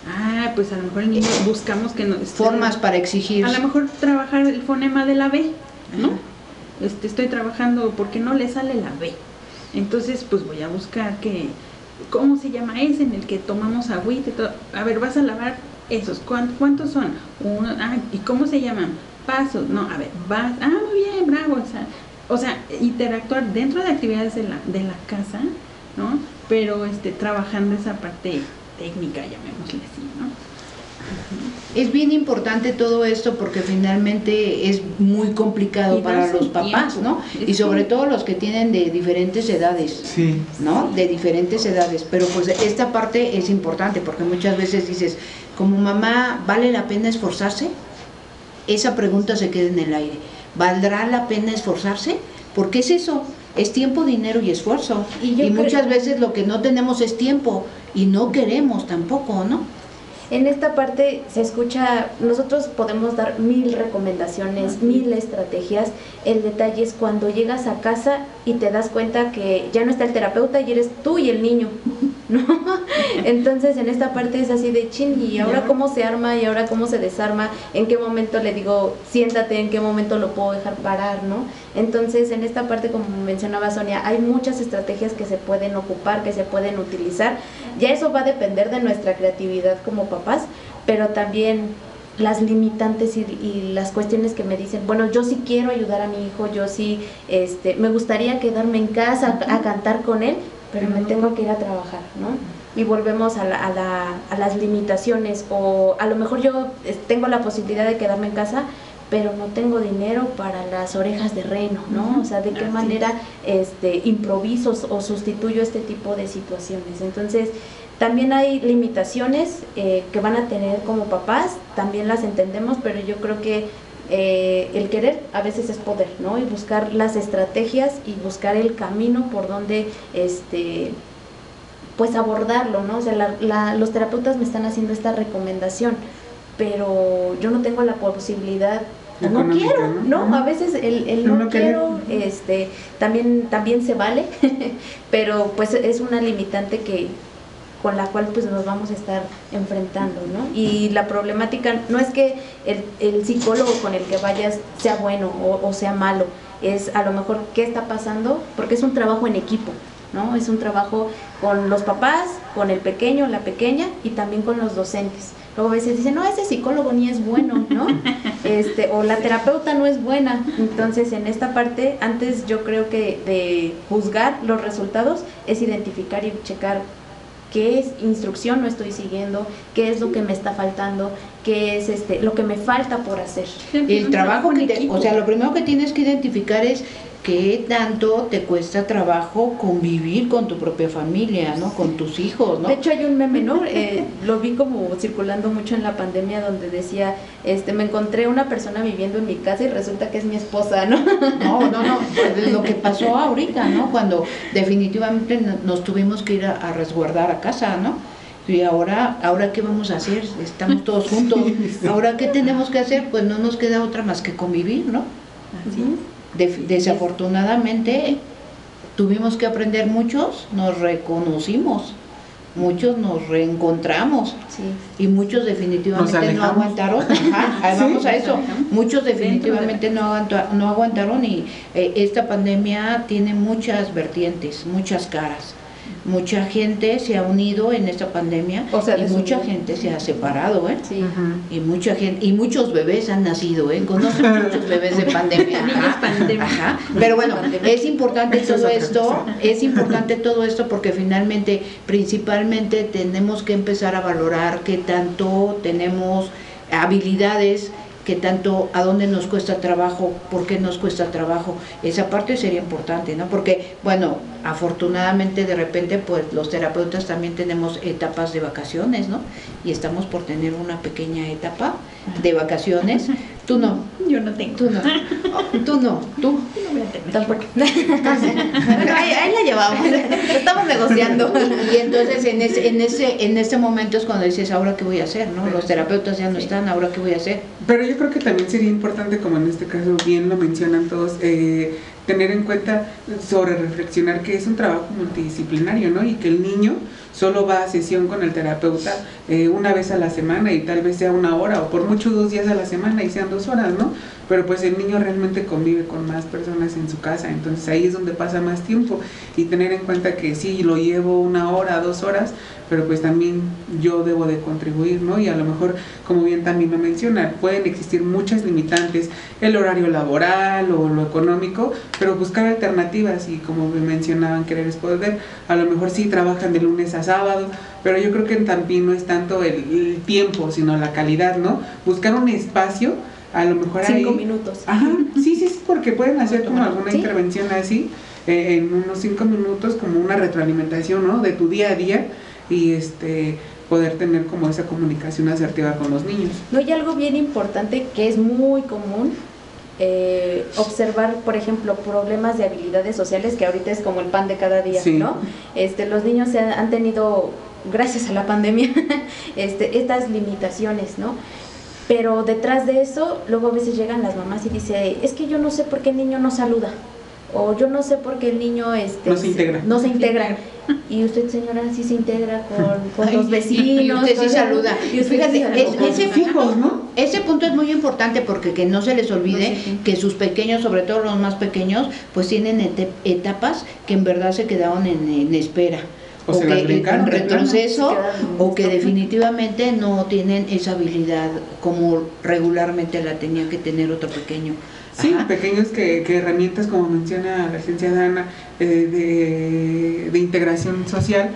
Ah, pues a lo mejor el niño buscamos que nos... Formas para exigir. A lo mejor trabajar el fonema de la B, ¿no? Este, estoy trabajando porque no le sale la B. Entonces, pues voy a buscar que ¿cómo se llama ese en el que tomamos agüita y todo? A ver, vas a lavar esos, ¿cuántos son? Uno, ah, ¿y cómo se llaman? Pasos, no, a ver, vas, ah, muy bien, bravo, o sea, o sea, interactuar dentro de actividades de la, de la casa, ¿no? Pero este, trabajando esa parte técnica, llamémosle así, ¿no? Es bien importante todo esto porque finalmente es muy complicado para los papás, ¿no? Y sobre todo los que tienen de diferentes edades, sí. ¿no? De diferentes edades. Pero pues esta parte es importante porque muchas veces dices, como mamá, ¿vale la pena esforzarse? Esa pregunta se queda en el aire. ¿Valdrá la pena esforzarse? Porque es eso, es tiempo, dinero y esfuerzo. Y, y muchas veces lo que no tenemos es tiempo y no queremos tampoco, ¿no? En esta parte se escucha, nosotros podemos dar mil recomendaciones, mil estrategias. El detalle es cuando llegas a casa y te das cuenta que ya no está el terapeuta y eres tú y el niño, ¿no? Entonces en esta parte es así de chin, y ahora cómo se arma y ahora cómo se desarma, en qué momento le digo siéntate, en qué momento lo puedo dejar parar, ¿no? Entonces en esta parte, como mencionaba Sonia, hay muchas estrategias que se pueden ocupar, que se pueden utilizar. Ya eso va a depender de nuestra creatividad como papás, pero también las limitantes y, las cuestiones que me dicen, bueno, yo sí quiero ayudar a mi hijo, yo sí, este, me gustaría quedarme en casa a, cantar con él, pero me tengo que ir a trabajar, ¿no? Y volvemos a, a las limitaciones, o a lo mejor yo tengo la posibilidad de quedarme en casa, pero no tengo dinero para las orejas de reno, ¿no? O sea, de qué manera este, improviso o sustituyo este tipo de situaciones. Entonces, también hay limitaciones eh, que van a tener como papás, también las entendemos, pero yo creo que eh, el querer a veces es poder, ¿no? Y buscar las estrategias y buscar el camino por donde, este, pues abordarlo, ¿no? O sea, los terapeutas me están haciendo esta recomendación, pero yo no tengo la posibilidad no quiero, ¿no? A veces el, no, quiero, este, también, también se vale, pero pues es una limitante que, con la cual pues nos vamos a estar enfrentando, ¿no? Y la problemática no es que el, psicólogo con el que vayas sea bueno o, sea malo, es a lo mejor qué está pasando, porque es un trabajo en equipo, ¿no? Es un trabajo con los papás, con el pequeño, la pequeña y también con los docentes. Luego a veces dicen, no, ese psicólogo ni es bueno, ¿no? Este, o la terapeuta no es buena. Entonces, en esta parte, antes yo creo que de juzgar los resultados es identificar y checar qué es instrucción no estoy siguiendo, qué es lo que me está faltando, qué es este lo que me falta por hacer. El trabajo que te, o sea, lo primero que tienes que identificar es qué tanto te cuesta trabajo convivir con tu propia familia, ¿no? Con tus hijos, ¿no? De hecho hay un meme, ¿no? Eh, lo vi como circulando mucho en la pandemia donde decía, este, me encontré una persona viviendo en mi casa y resulta que es mi esposa, ¿no? No, no, no, lo que pasó ahorita, ¿no? Cuando definitivamente nos tuvimos que ir a, resguardar a casa, ¿no? Y ahora, ahora qué vamos a hacer? Estamos todos juntos. Ahora qué tenemos que hacer? Pues no nos queda otra más que convivir, ¿no? Así desafortunadamente tuvimos que aprender muchos, nos reconocimos, muchos nos reencontramos y muchos definitivamente no aguantaron. vamos a eso. Muchos definitivamente no, no aguantaron y eh, esta pandemia tiene muchas vertientes, muchas caras mucha gente se ha unido en esta pandemia y mucha gente se ha separado, ¿eh? Sí. Y mucha gente y muchos bebés han nacido, ¿eh? Conozco muchos bebés de pandemia. Ajá. Pero bueno, es importante todo esto, es importante todo esto porque finalmente, principalmente tenemos que empezar a valorar qué tanto tenemos habilidades que tanto a dónde nos cuesta trabajo, por qué nos cuesta trabajo, esa parte sería importante, ¿no? Porque, bueno, afortunadamente de repente, pues los terapeutas también tenemos etapas de vacaciones, ¿no? Y estamos por tener una pequeña etapa de vacaciones. Tú no. Yo no tengo. Tú no. tú no. Tú. No voy a tener. Tampoco. ahí, ahí, la llevamos. Estamos negociando. Y, entonces en ese, en ese, en este momento es cuando dices, ahora qué voy a hacer, ¿no? Los terapeutas ya no están, ahora qué voy a hacer. Pero yo creo que también sería importante, como en este caso bien lo mencionan todos, eh, tener en cuenta sobre reflexionar que es un trabajo multidisciplinario, ¿no? Y que el niño solo va a sesión con el terapeuta eh, una vez a la semana y tal vez sea una hora o por mucho dos días a la semana y sean dos horas, ¿no? Pero pues el niño realmente convive con más personas en su casa, entonces ahí es donde pasa más tiempo y tener en cuenta que sí, lo llevo una hora, dos horas, pero pues también yo debo de contribuir, ¿no? Y a lo mejor, como bien también lo menciona, pueden existir muchas limitantes, el horario laboral o lo económico, pero buscar alternativas y como me mencionaban, querer es poder, a lo mejor sí trabajan de lunes a sábado, pero yo creo que también no es tanto el, tiempo, sino la calidad, ¿no? Buscar un espacio, a lo mejor Cinco minutos. Ajá, sí, sí, porque pueden hacer como alguna intervención así, eh, en unos cinco minutos, como una retroalimentación, ¿no? De tu día a día y este poder tener como esa comunicación asertiva con los niños. No, hay algo bien importante que es muy común, eh, observar, por ejemplo, problemas de habilidades sociales, que ahorita es como el pan de cada día, ¿no? Este, los niños se han, tenido, gracias a la pandemia, este, estas limitaciones, ¿no? Pero detrás de eso, luego a veces llegan las mamás y dicen, es que yo no sé por qué el niño no saluda o yo no sé por qué el niño este, no se integra. No se integra. Y usted, señora, sí se integra con, los vecinos. Y usted sí saluda. Y Fíjate, ese, punto, ¿no? ese punto es muy importante porque que no se les olvide que sus pequeños, sobre todo los más pequeños, pues tienen etapas que en verdad se quedaron en, espera. O, que en retroceso o que definitivamente no tienen esa habilidad como regularmente la tenía que tener otro pequeño. Sí, pequeños que, que, herramientas, como menciona la licenciada Ana, eh, de, de, integración social,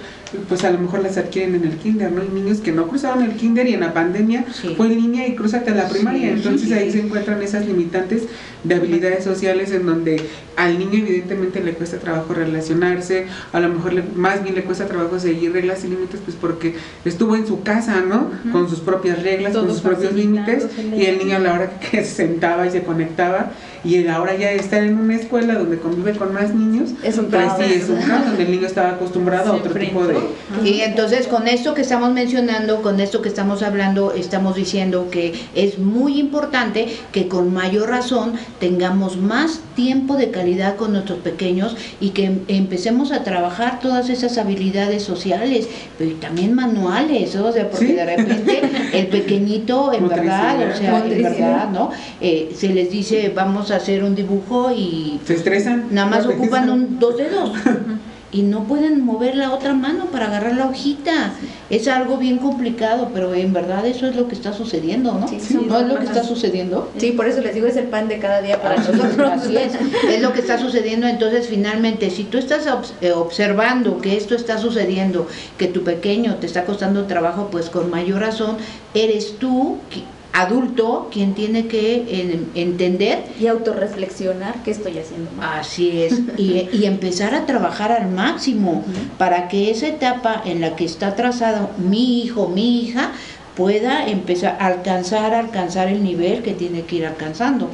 pues a lo mejor las adquieren en el kinder, ¿no? Hay niños que no cruzaron el kinder y en la pandemia fue en línea y cruzate a la primaria. Entonces ahí se encuentran esas limitantes de habilidades sociales en donde al niño evidentemente le cuesta trabajo relacionarse, a lo mejor más bien le cuesta trabajo seguir reglas y límites, pues porque estuvo en su casa, ¿no? Con sus propias reglas, con sus propios límites, y el niño a la hora que se sentaba y se conectaba, y ahora ya estar en una escuela donde convive con más niños, es un pues sí, es un caso donde el niño estaba acostumbrado a otro tipo de... Y entonces con esto que estamos mencionando, con esto que estamos hablando, estamos diciendo que es muy importante que con mayor razón tengamos más tiempo de calidad con nuestros pequeños y que empecemos a trabajar todas esas habilidades sociales, pero también manuales, o sea, porque de repente el pequeñito, en verdad, o sea, en verdad, ¿no? Eh, se les dice, vamos hacer un dibujo y... Se estresan. Nada más ocupan un, dos dedos. y no pueden mover la otra mano para agarrar la hojita. Es algo bien complicado, pero en verdad eso es lo que está sucediendo, ¿no? ¿No es lo que está sucediendo? Sí, por eso les digo, es el pan de cada día para nosotros. Así es, es lo que está sucediendo. Entonces, finalmente, si tú estás eh, observando que esto está sucediendo, que tu pequeño te está costando trabajo, pues con mayor razón, eres tú adulto quien tiene que entender y autorreflexionar qué estoy haciendo mal. Así es, y, empezar a trabajar al máximo para que esa etapa en la que está trazado mi hijo, mi hija, pueda empezar a alcanzar, alcanzar el nivel que tiene que ir alcanzando.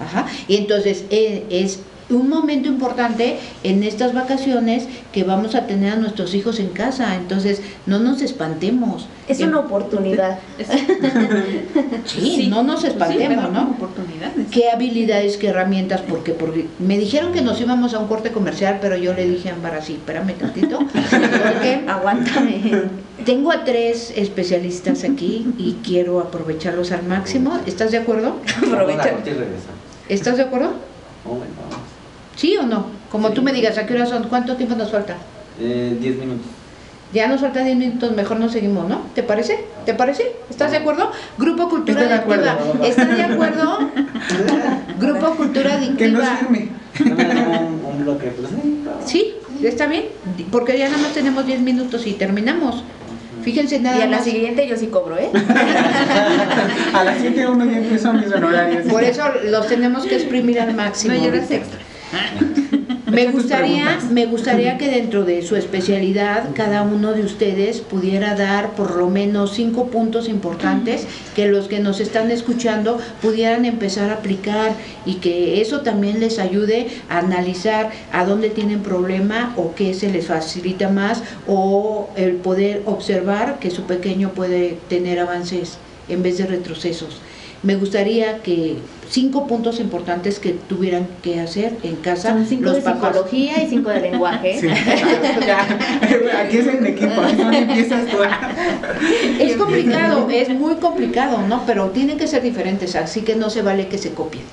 Ajá. Y entonces eh, es un momento importante en estas vacaciones que vamos a tener a nuestros hijos en casa, entonces no nos espantemos. Es una oportunidad. sí, no nos pues espantemos, ¿no? ¿Qué habilidades, qué herramientas? Porque, porque me dijeron que nos íbamos a un corte comercial, pero yo le dije a Ampara, sí, espérame tantito. Aguántame. Tengo a tres especialistas aquí y quiero aprovecharlos al máximo. ¿Estás de acuerdo? Aprovecha. ¿Estás de acuerdo? ¿Sí o no? Como tú me digas, ¿a qué hora son? ¿Cuánto tiempo nos falta? Eh, diez minutos. Ya nos falta 10 minutos, mejor no seguimos, ¿no? ¿Te parece? ¿Te parece? ¿Estás de acuerdo? Grupo Cultura Adictiva. ¿Estás de acuerdo? Grupo Cultura Adictiva. Que no firme. un, un bloque. Pues, sí, está bien. Porque ya nada más tenemos 10 minutos y terminamos. Fíjense nada Y a la siguiente yo sí cobro, ¿eh? a la siguiente uno ya empezó mis honorarios. Por eso los tenemos que exprimir al máximo. No lloras extra. Me gustaría, me gustaría que dentro de su especialidad cada uno de ustedes pudiera dar por lo menos cinco puntos importantes que los que nos están escuchando pudieran empezar a aplicar y que eso también les ayude a analizar a dónde tienen problema o qué se les facilita más o el poder observar que su pequeño puede tener avances en vez de retrocesos. Me gustaría que cinco puntos importantes que tuvieran que hacer en casa. Son cinco de psicología y cinco de lenguaje. Aquí es en equipo, no empiezas tú. Es complicado, es muy complicado, ¿no? Pero tienen que ser diferentes, así que no se vale que se copien.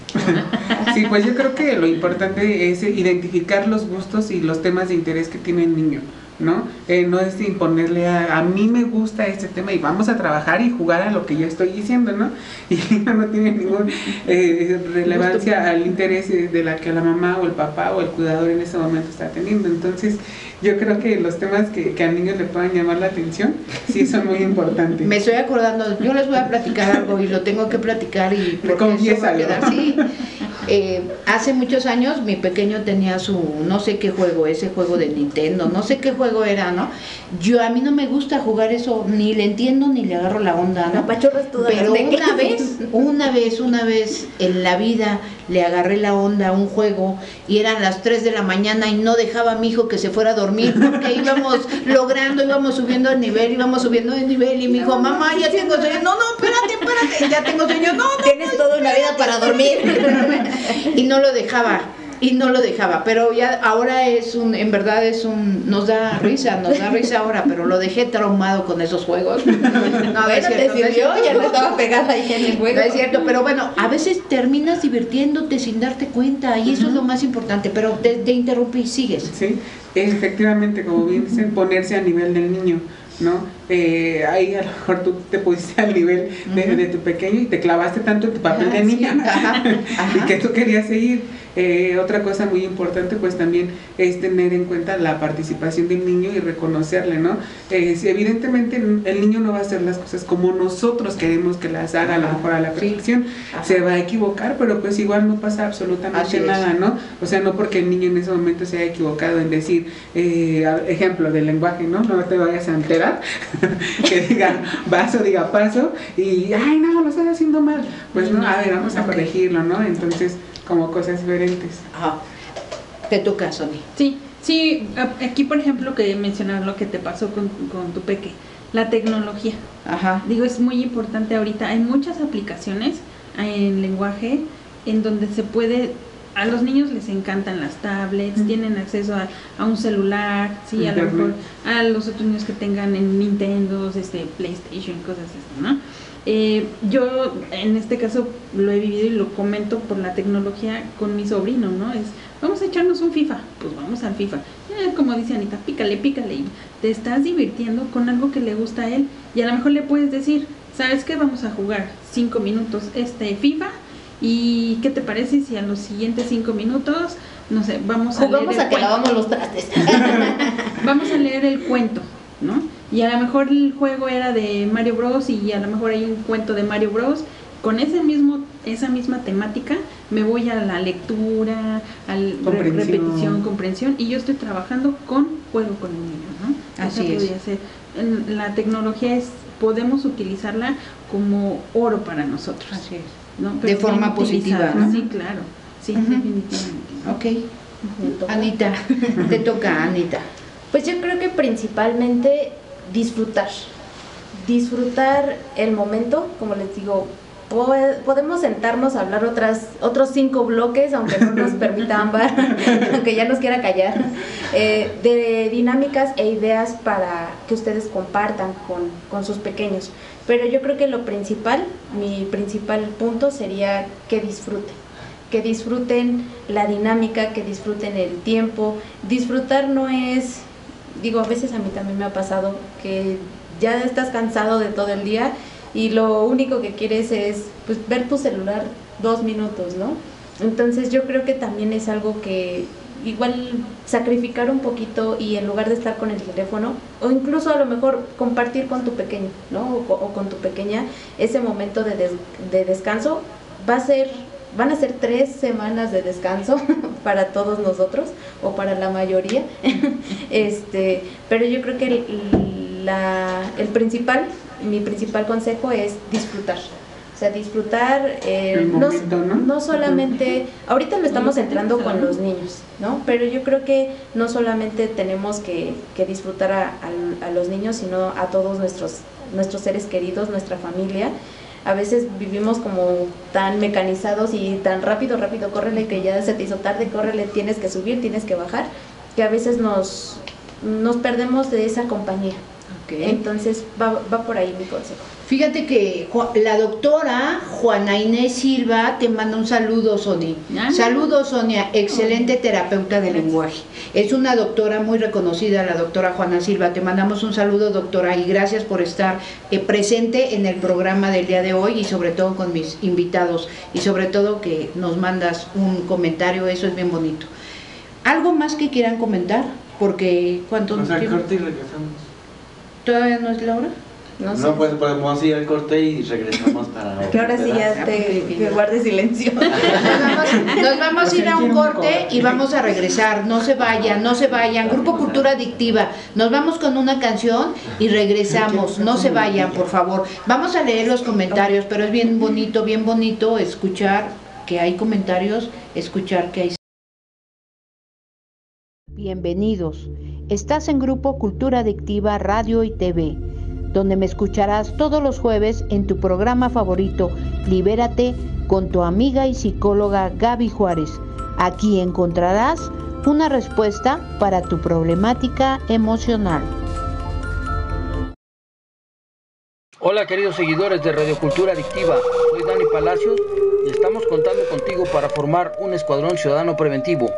Sí, pues yo creo que lo importante es identificar los gustos y los temas de interés que tiene el niño. ¿No? Eh, no es imponerle a, a mí me gusta este tema y vamos a trabajar y jugar a lo que yo estoy diciendo, ¿no? Y no tiene ninguna eh, relevancia al interés de la que la mamá o el papá o el cuidador en ese momento está teniendo. Entonces, yo creo que los temas que, que al niño le puedan llamar la atención, sí son muy importantes. Me estoy acordando, yo les voy a platicar algo y lo tengo que platicar y a quedar así. Eh, hace muchos años mi pequeño tenía su, no sé qué juego, ese juego de Nintendo, no sé qué juego era, ¿no? Yo a mí no me gusta jugar eso, ni le entiendo ni le agarro la onda, ¿no? Pero una vez, una vez, una vez en la vida le agarré la onda a un juego y eran las 3 de la mañana y no dejaba a mi hijo que se fuera a dormir porque íbamos logrando, íbamos subiendo el nivel, íbamos subiendo el nivel y mi hijo, mamá, ya tengo sueño, no, no, espérate, espérate, ya tengo sueño, no, no. Tienes toda una vida para dormir. y no lo dejaba y no lo dejaba, pero ya ahora es un, en verdad es un, nos da risa, nos da risa ahora, pero lo dejé traumado con esos juegos. No, es cierto, ya no estaba pegada ahí en el juego. No es cierto, pero bueno, a veces terminas divirtiéndote sin darte cuenta y eso es lo más importante, pero te, te interrumpí, sigues. Sí, efectivamente, como bien dicen, ponerse a nivel del niño. ¿no? Eh, ahí a lo mejor tú te pusiste al nivel de, tu pequeño y te clavaste tanto en tu papel de niña y que tú querías seguir. Eh, otra cosa muy importante pues también es tener en cuenta la participación del niño y reconocerle, ¿no? Eh, si evidentemente el niño no va a hacer las cosas como nosotros queremos que las haga, a lo mejor a la perfección, se va a equivocar, pero pues igual no pasa absolutamente nada, ¿no? O sea, no porque el niño en ese momento se haya equivocado en decir, eh, ejemplo del lenguaje, ¿no? No te vayas a enterar, que diga vaso, diga paso, y, ay, no, lo estás haciendo mal. Pues no, a ver, vamos a corregirlo, ¿no? Entonces, como cosas diferentes. Ajá. Te toca, Sony. Sí, sí, aquí por ejemplo que mencionar lo que te pasó con, tu peque, la tecnología. Ajá. Digo, es muy importante ahorita, hay muchas aplicaciones en lenguaje en donde se puede a los niños les encantan las tablets, tienen acceso a, un celular, sí, a lo mejor a los otros niños que tengan en Nintendo, este, PlayStation, cosas así, ¿no? Eh, yo en este caso lo he vivido y lo comento por la tecnología con mi sobrino, ¿no? Es, vamos a echarnos un FIFA, pues vamos al FIFA. como dice Anita, pícale, pícale y te estás divirtiendo con algo que le gusta a él y a lo mejor le puedes decir, ¿sabes qué? Vamos a jugar cinco minutos este FIFA y ¿qué te parece si a los siguientes cinco minutos, no sé, vamos a Jugamos leer a que lavamos los trastes. vamos a leer el cuento, ¿no? Y a lo mejor el juego era de Mario Bros y a lo mejor hay un cuento de Mario Bros con ese mismo esa misma temática me voy a la lectura, a la repetición, comprensión y yo estoy trabajando con juego con el niño, ¿no? Así es. La tecnología es podemos utilizarla como oro para nosotros. Así es. de forma positiva, Sí, claro. Sí, definitivamente. Ok. Anita, te toca, Anita. Pues yo creo que principalmente disfrutar. Disfrutar el momento, como les digo, podemos sentarnos a hablar otras, otros cinco bloques, aunque no nos permita Ámbar, aunque ya nos quiera callar, eh, de dinámicas e ideas para que ustedes compartan con, con sus pequeños. Pero yo creo que lo principal, mi principal punto sería que disfruten que disfruten la dinámica, que disfruten el tiempo. Disfrutar no es, digo, a veces a mí también me ha pasado que ya estás cansado de todo el día y lo único que quieres es pues, ver tu celular dos minutos, ¿no? Entonces yo creo que también es algo que igual sacrificar un poquito y en lugar de estar con el teléfono o incluso a lo mejor compartir con tu pequeño, ¿no? O, con tu pequeña ese momento de, de descanso va a ser van a ser tres semanas de descanso para todos nosotros o para la mayoría este pero yo creo que la, el principal mi principal consejo es disfrutar. O sea, disfrutar, eh, no, ¿no? solamente, ahorita lo estamos entrando con los niños, ¿no? Pero yo creo que no solamente tenemos que, disfrutar a, los niños, sino a todos nuestros, nuestros seres queridos, nuestra familia. A veces vivimos como tan mecanizados y tan rápido, rápido, córrele que ya se te hizo tarde, córrele, tienes que subir, tienes que bajar, que a veces nos, nos perdemos de esa compañía. Entonces va, va por ahí mi consejo. Fíjate que la doctora Juana Inés Silva te manda un saludo, Sonia. Ah. Saludos, Sonia, excelente terapeuta de lenguaje. Es una doctora muy reconocida, la doctora Juana Silva. Te mandamos un saludo, doctora, y gracias por estar eh, presente en el programa del día de hoy y sobre todo con mis invitados y sobre todo que nos mandas un comentario, eso es bien bonito. ¿Algo más que quieran comentar? Porque ¿cuánto nos corte y regresamos. ¿Todavía no es la hora? No, no pues podemos ir al corte y regresamos para... que ahora sí ya te, que guarde silencio. Nos vamos, a ir a un corte y vamos a regresar. No se vayan, no se vayan. Grupo Cultura Adictiva. Nos vamos con una canción y regresamos. No se vayan, por favor. Vamos a leer los comentarios, pero es bien bonito, bien bonito escuchar que hay comentarios, escuchar que hay... Bienvenidos. Estás en Grupo Cultura Adictiva Radio y TV, donde me escucharás todos los jueves en tu programa favorito, Libérate, con tu amiga y psicóloga Gaby Juárez. Aquí encontrarás una respuesta para tu problemática emocional. Hola queridos seguidores de Radio Cultura Adictiva, soy Dani Palacios y estamos contando contigo para formar un escuadrón ciudadano preventivo.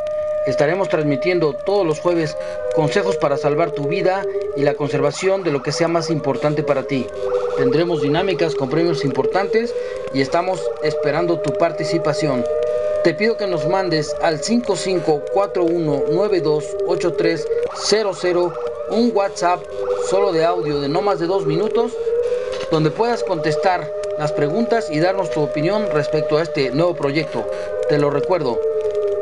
Estaremos transmitiendo todos los jueves consejos para salvar tu vida y la conservación de lo que sea más importante para ti. Tendremos dinámicas con premios importantes y estamos esperando tu participación. Te pido que nos mandes al 5541928300 un WhatsApp solo de audio de no más de dos minutos donde puedas contestar las preguntas y darnos tu opinión respecto a este nuevo proyecto. Te lo recuerdo,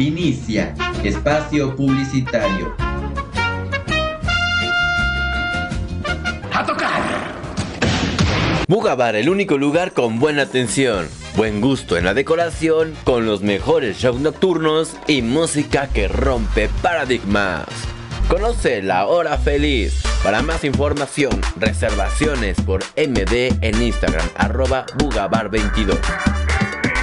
Inicia espacio publicitario. ¡A tocar! Mugabar, el único lugar con buena atención buen gusto en la decoración, con los mejores shows nocturnos y música que rompe paradigmas. Conoce la hora feliz. Para más información, reservaciones por MD en Instagram, arroba bugabar22.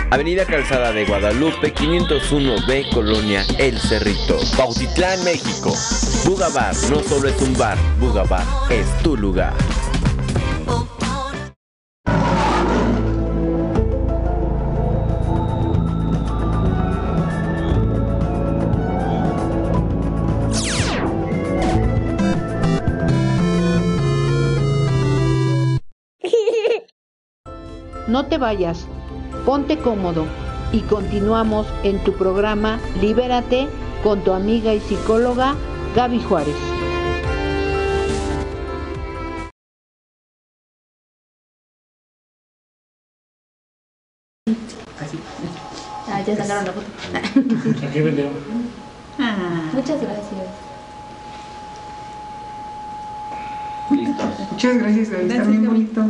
Avenida Calzada de Guadalupe 501B, Colonia El Cerrito, Bautitlán, México. Bugabar no solo es un bar, Bugabar es tu lugar. No te vayas, ponte cómodo y continuamos en tu programa Libérate con tu amiga y psicóloga Gaby Juárez. Ah, ya sacaron la foto. Aquí vendemos. Ah, muchas gracias. Muchas gracias, Gaby. Están bien bonitos.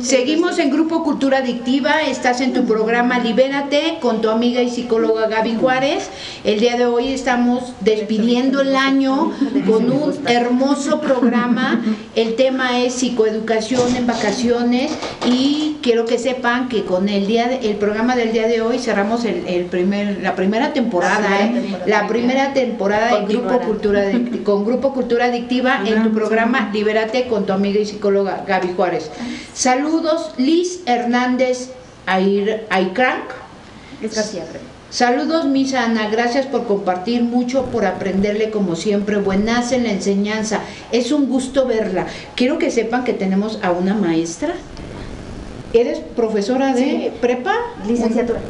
Seguimos en Grupo Cultura Adictiva, estás en tu programa Libérate con tu amiga y psicóloga Gaby Juárez. El día de hoy estamos despidiendo el año con un hermoso programa. El tema es psicoeducación en vacaciones y quiero que sepan que con el día de- el programa del día de hoy cerramos el, el primer la primera temporada, La primera ¿eh? temporada. la primera temporada de Grupo. Cultura con Grupo Cultura Adictiva en tu programa Libérate con tu amiga y psicóloga Gaby Juárez. Saludos, Liz Hernández Aicrank. García. Saludos, Miss Ana. Gracias por compartir mucho, por aprenderle como siempre. Buenas en la enseñanza. Es un gusto verla. Quiero que sepan que tenemos a una maestra. ¿Eres profesora de prepa? Licenciatura.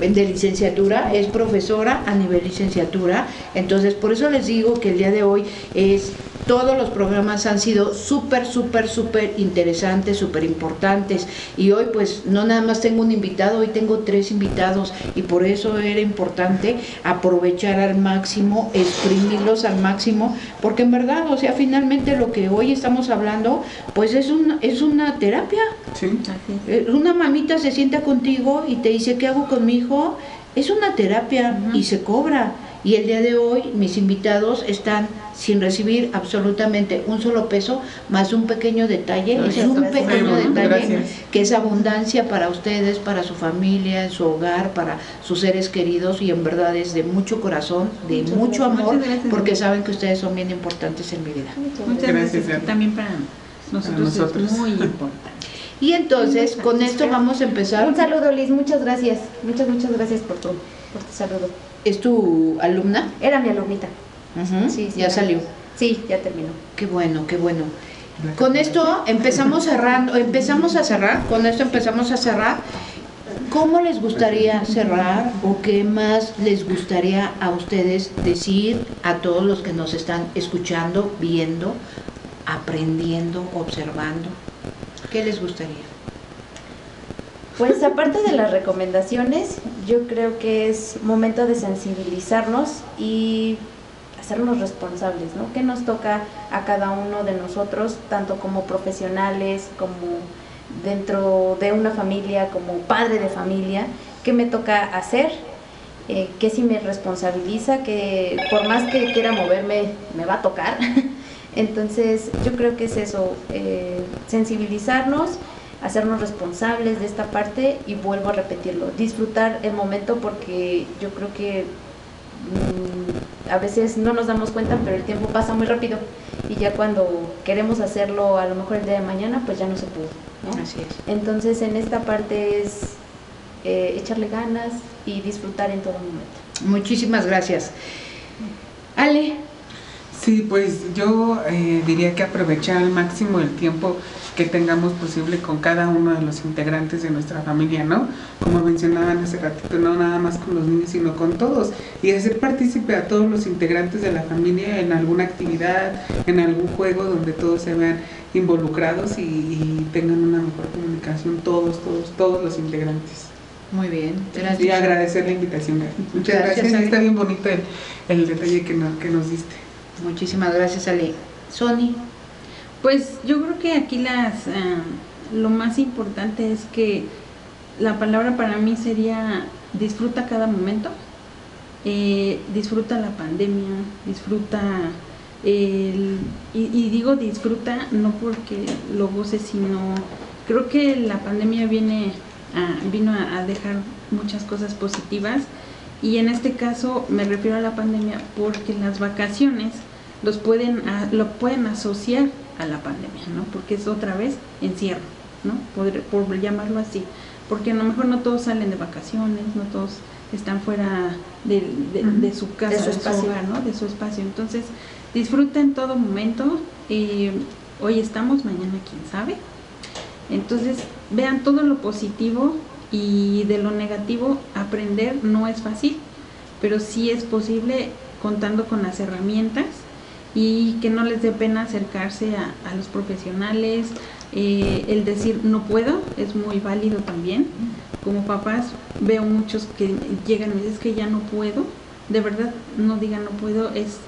de licenciatura, es profesora a nivel licenciatura, entonces por eso les digo que el día de hoy es todos los programas han sido súper, súper, súper interesantes, súper importantes. Y hoy pues no nada más tengo un invitado, hoy tengo tres invitados y por eso era importante aprovechar al máximo, exprimirlos al máximo, porque en verdad, o sea, finalmente lo que hoy estamos hablando pues es, un, es una terapia. Sí. Eh, Una mamita se sienta contigo y te dice, ¿qué hago con mi hijo? Es una terapia y se cobra. Y el día de hoy mis invitados están sin recibir absolutamente un solo peso, más un pequeño detalle. Es un gracias. pequeño detalle gracias. que es abundancia para ustedes, para su familia, en su hogar, para sus seres queridos y en verdad es de mucho corazón, de Muchas mucho gracias. amor, gracias. porque saben que ustedes son bien importantes en mi vida. Muchas Gracias. También para nosotros, nosotros. es muy importante. Y entonces, con esto vamos a empezar. Un saludo, Liz. Muchas gracias. Muchas, muchas gracias por tu, por tu saludo. ¿Es tu alumna? Era mi alumnita. Sí, sí, ya salió. Sí, ya terminó. Qué bueno, qué bueno. Con esto empezamos cerrando, empezamos a cerrar, con esto empezamos a cerrar. ¿Cómo les gustaría cerrar o qué más les gustaría a ustedes decir a todos los que nos están escuchando, viendo, aprendiendo, observando? ¿Qué les gustaría? Pues aparte de las recomendaciones, yo creo que es momento de sensibilizarnos y hacernos responsables, ¿no? ¿Qué nos toca a cada uno de nosotros, tanto como profesionales, como dentro de una familia, como padre de familia? ¿Qué me toca hacer? Eh, ¿Qué si me responsabiliza? Que por más que quiera moverme, me va a tocar. Entonces, yo creo que es eso, eh, sensibilizarnos, hacernos responsables de esta parte y vuelvo a repetirlo, disfrutar el momento porque yo creo que mm, a veces no nos damos cuenta, pero el tiempo pasa muy rápido y ya cuando queremos hacerlo a lo mejor el día de mañana, pues ya no se pudo. ¿no? Así es. Entonces, en esta parte es eh, echarle ganas y disfrutar en todo momento. Muchísimas gracias. Ale, Sí, pues yo eh, diría que aprovechar al máximo el tiempo que tengamos posible con cada uno de los integrantes de nuestra familia, ¿no? Como mencionaban hace ratito, no nada más con los niños, sino con todos. Y hacer partícipe a todos los integrantes de la familia en alguna actividad, en algún juego donde todos se vean involucrados y, y tengan una mejor comunicación, todos, todos, todos los integrantes. muy bien, Y gracias. agradecer la invitación. Muchas Gracias, gracias. Está bien bonito el, el detalle que, no- que nos diste. Muchísimas gracias, Ale. Sony. Pues yo creo que aquí las ah, lo más importante es que la palabra para mí sería disfruta cada momento, eh, disfruta la pandemia, disfruta el, y, digo disfruta no porque lo goce, sino creo que la pandemia viene vino a, dejar muchas cosas positivas y en este caso me refiero a la pandemia porque las vacaciones los pueden lo pueden asociar a la pandemia, ¿no? Porque es otra vez encierro, ¿no? Por, por llamarlo así porque a lo mejor no todos salen de vacaciones, no todos están fuera de, su casa, de su, espacio. hogar, ¿no? de su espacio. Entonces, disfruten todo momento. Eh, hoy estamos, mañana quién sabe. Entonces, vean todo lo positivo y de lo negativo aprender no es fácil, pero sí es posible contando con las herramientas y que no les dé pena acercarse a, los profesionales, eh, el decir no puedo es muy válido también. Como papás veo muchos que llegan y dicen que ya no puedo. De verdad, no digan no puedo, es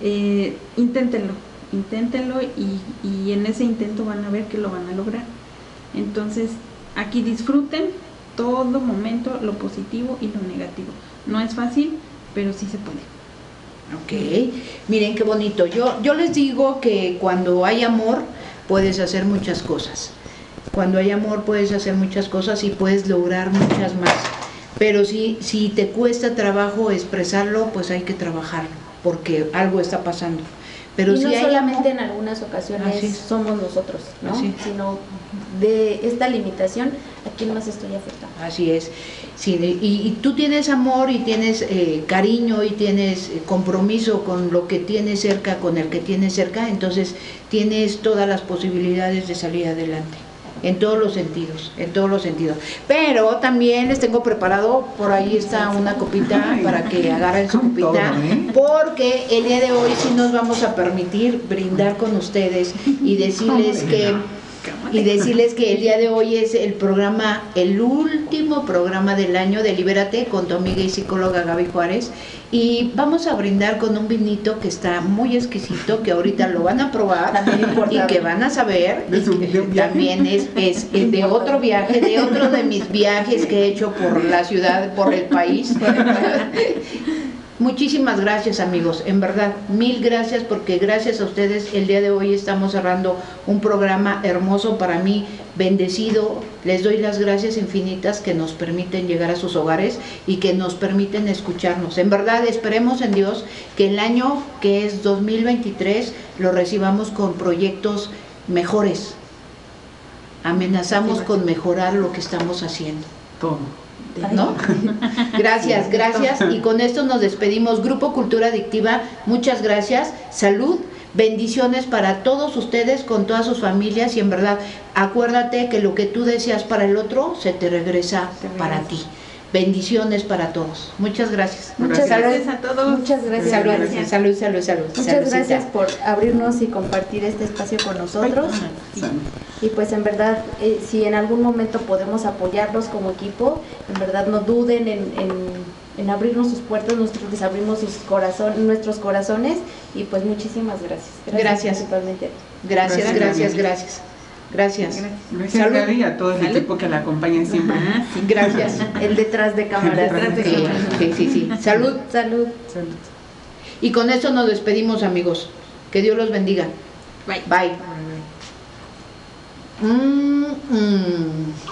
eh, inténtenlo, inténtenlo y en ese intento van a ver que lo van a lograr. Entonces, aquí disfruten todo momento lo positivo y lo negativo. No es fácil, pero sí se puede. Ok, miren qué bonito. Yo, yo les digo que cuando hay amor, puedes hacer muchas cosas. Cuando hay amor puedes hacer muchas cosas y puedes lograr muchas más. Pero si, si te cuesta trabajo expresarlo, pues hay que trabajarlo, porque algo está pasando. Pero y no solamente en algunas ocasiones somos nosotros, ¿no? sino de esta limitación, ¿a quién más estoy afectando? Así es. Sí, y, tú tienes amor y tienes eh, cariño y tienes eh, compromiso con lo que tienes cerca, con el que tienes cerca, entonces tienes todas las posibilidades de salir adelante en todos los sentidos, en todos los sentidos. Pero también les tengo preparado, por ahí está una copita para que agarren su copita, ¿eh? porque el día de hoy sí nos vamos a permitir brindar con ustedes y decirles que y decirles que el día de hoy es el programa, el último programa del año de Libérate con tu amiga y psicóloga Gaby Juárez. Y vamos a brindar con un vinito que está muy exquisito, que ahorita lo van a probar y que van a saber. también es, es de otro viaje, de otro de mis viajes que he hecho por la ciudad, por el país. Muchísimas gracias amigos, en verdad, mil gracias porque gracias a ustedes el día de hoy estamos cerrando un programa hermoso para mí, bendecido. Les doy las gracias infinitas que nos permiten llegar a sus hogares y que nos permiten escucharnos. En verdad, esperemos en Dios que el año que es 2023 lo recibamos con proyectos mejores. Amenazamos con mejorar lo que estamos haciendo. Todo. ¿no? Gracias, gracias. Y con esto nos despedimos. Grupo Cultura Adictiva, muchas gracias. Salud. Bendiciones para todos ustedes, con todas sus familias y en verdad, acuérdate que lo que tú deseas para el otro se te regresa para ti. Bendiciones para todos. Muchas gracias. Muchas gracias a todos. Muchas gracias. Salud, salud, salud, Muchas gracias por abrirnos y compartir este espacio con nosotros. Y pues en verdad, eh, si en algún momento podemos apoyarlos como equipo, en verdad no duden en, en, abrirnos sus puertas, nosotros les abrimos sus corazón, nuestros corazones y pues muchísimas gracias. Gracias. Gracias, gracias, gracias. Gracias. Gracias, Gaby, a todo el equipo que la acompaña siempre. gracias. El detrás de cámara. sí, sí, sí. Salud. Salud. Y con eso nos despedimos, amigos. Que Dios los bendiga. Bye. Bye. Mm, mm.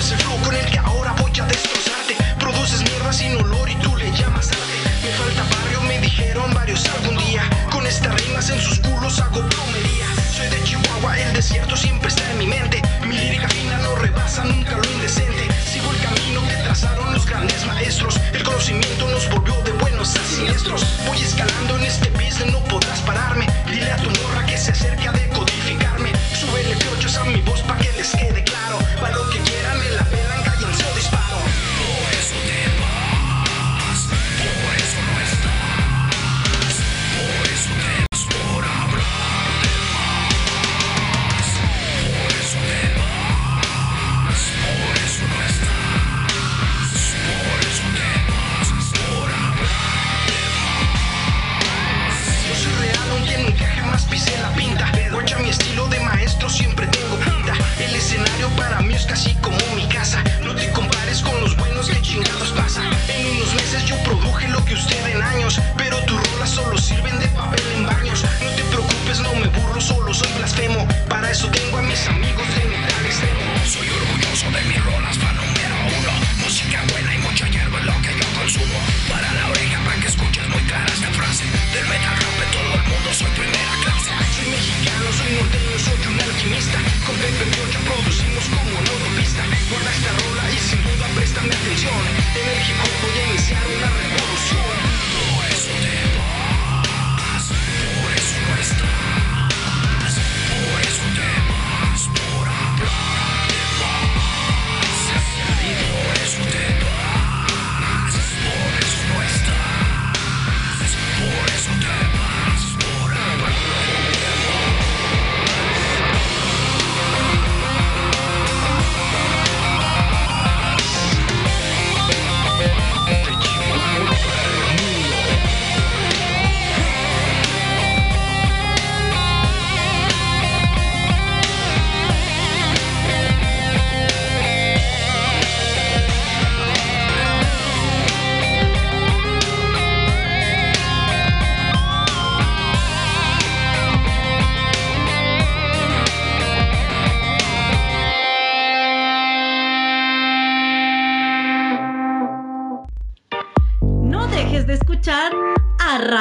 Es el flow con el que ahora voy a destrozarte. Produces mierda sin olor y tú le llamas arte. Me falta barrio, me dijeron varios algún día. Con estas rimas en sus culos hago plomería. Soy de Chihuahua, el desierto siempre está en mi mente. Mi lírica fina no rebasa nunca lo indecente. Sigo el camino que trazaron los grandes maestros. El conocimiento nos volvió de buenos a siniestros. Voy escalando en este business, no podrás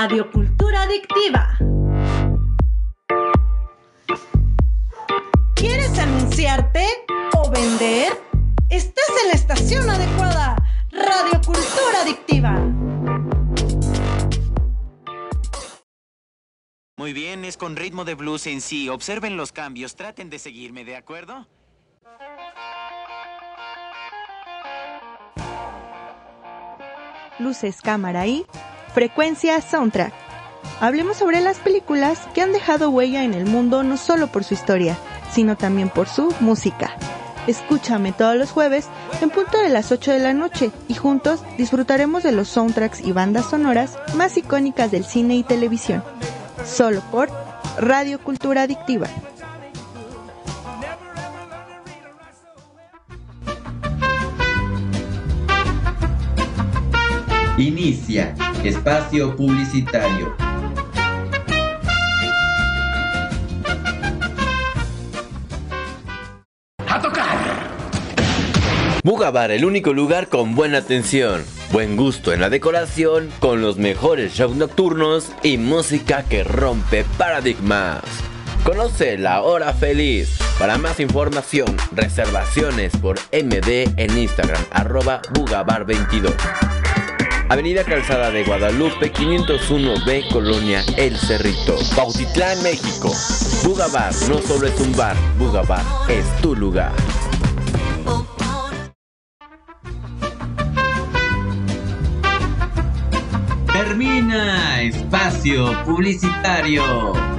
Radio Cultura Adictiva. ¿Quieres anunciarte o vender? Estás en la estación adecuada. Radio Cultura Adictiva. Muy bien, es con ritmo de blues en sí. Observen los cambios, traten de seguirme, ¿de acuerdo? luces, cámara y frecuencia soundtrack. Hablemos sobre las películas que han dejado huella en el mundo no solo por su historia, sino también por su música. Escúchame todos los jueves en punto de las 8 de la noche y juntos disfrutaremos de los soundtracks y bandas sonoras más icónicas del cine y televisión. Solo por Radio Cultura Adictiva. Inicia espacio publicitario. ¡A tocar! Bugabar, el único lugar con buena atención, buen gusto en la decoración, con los mejores shows nocturnos y música que rompe paradigmas. Conoce la hora feliz. Para más información, reservaciones por MD en Instagram, arroba Bugabar22. Avenida Calzada de Guadalupe, 501B, Colonia El Cerrito, Bautitlán, México. Bugabar no solo es un bar, Bugabar es tu lugar. Termina espacio publicitario.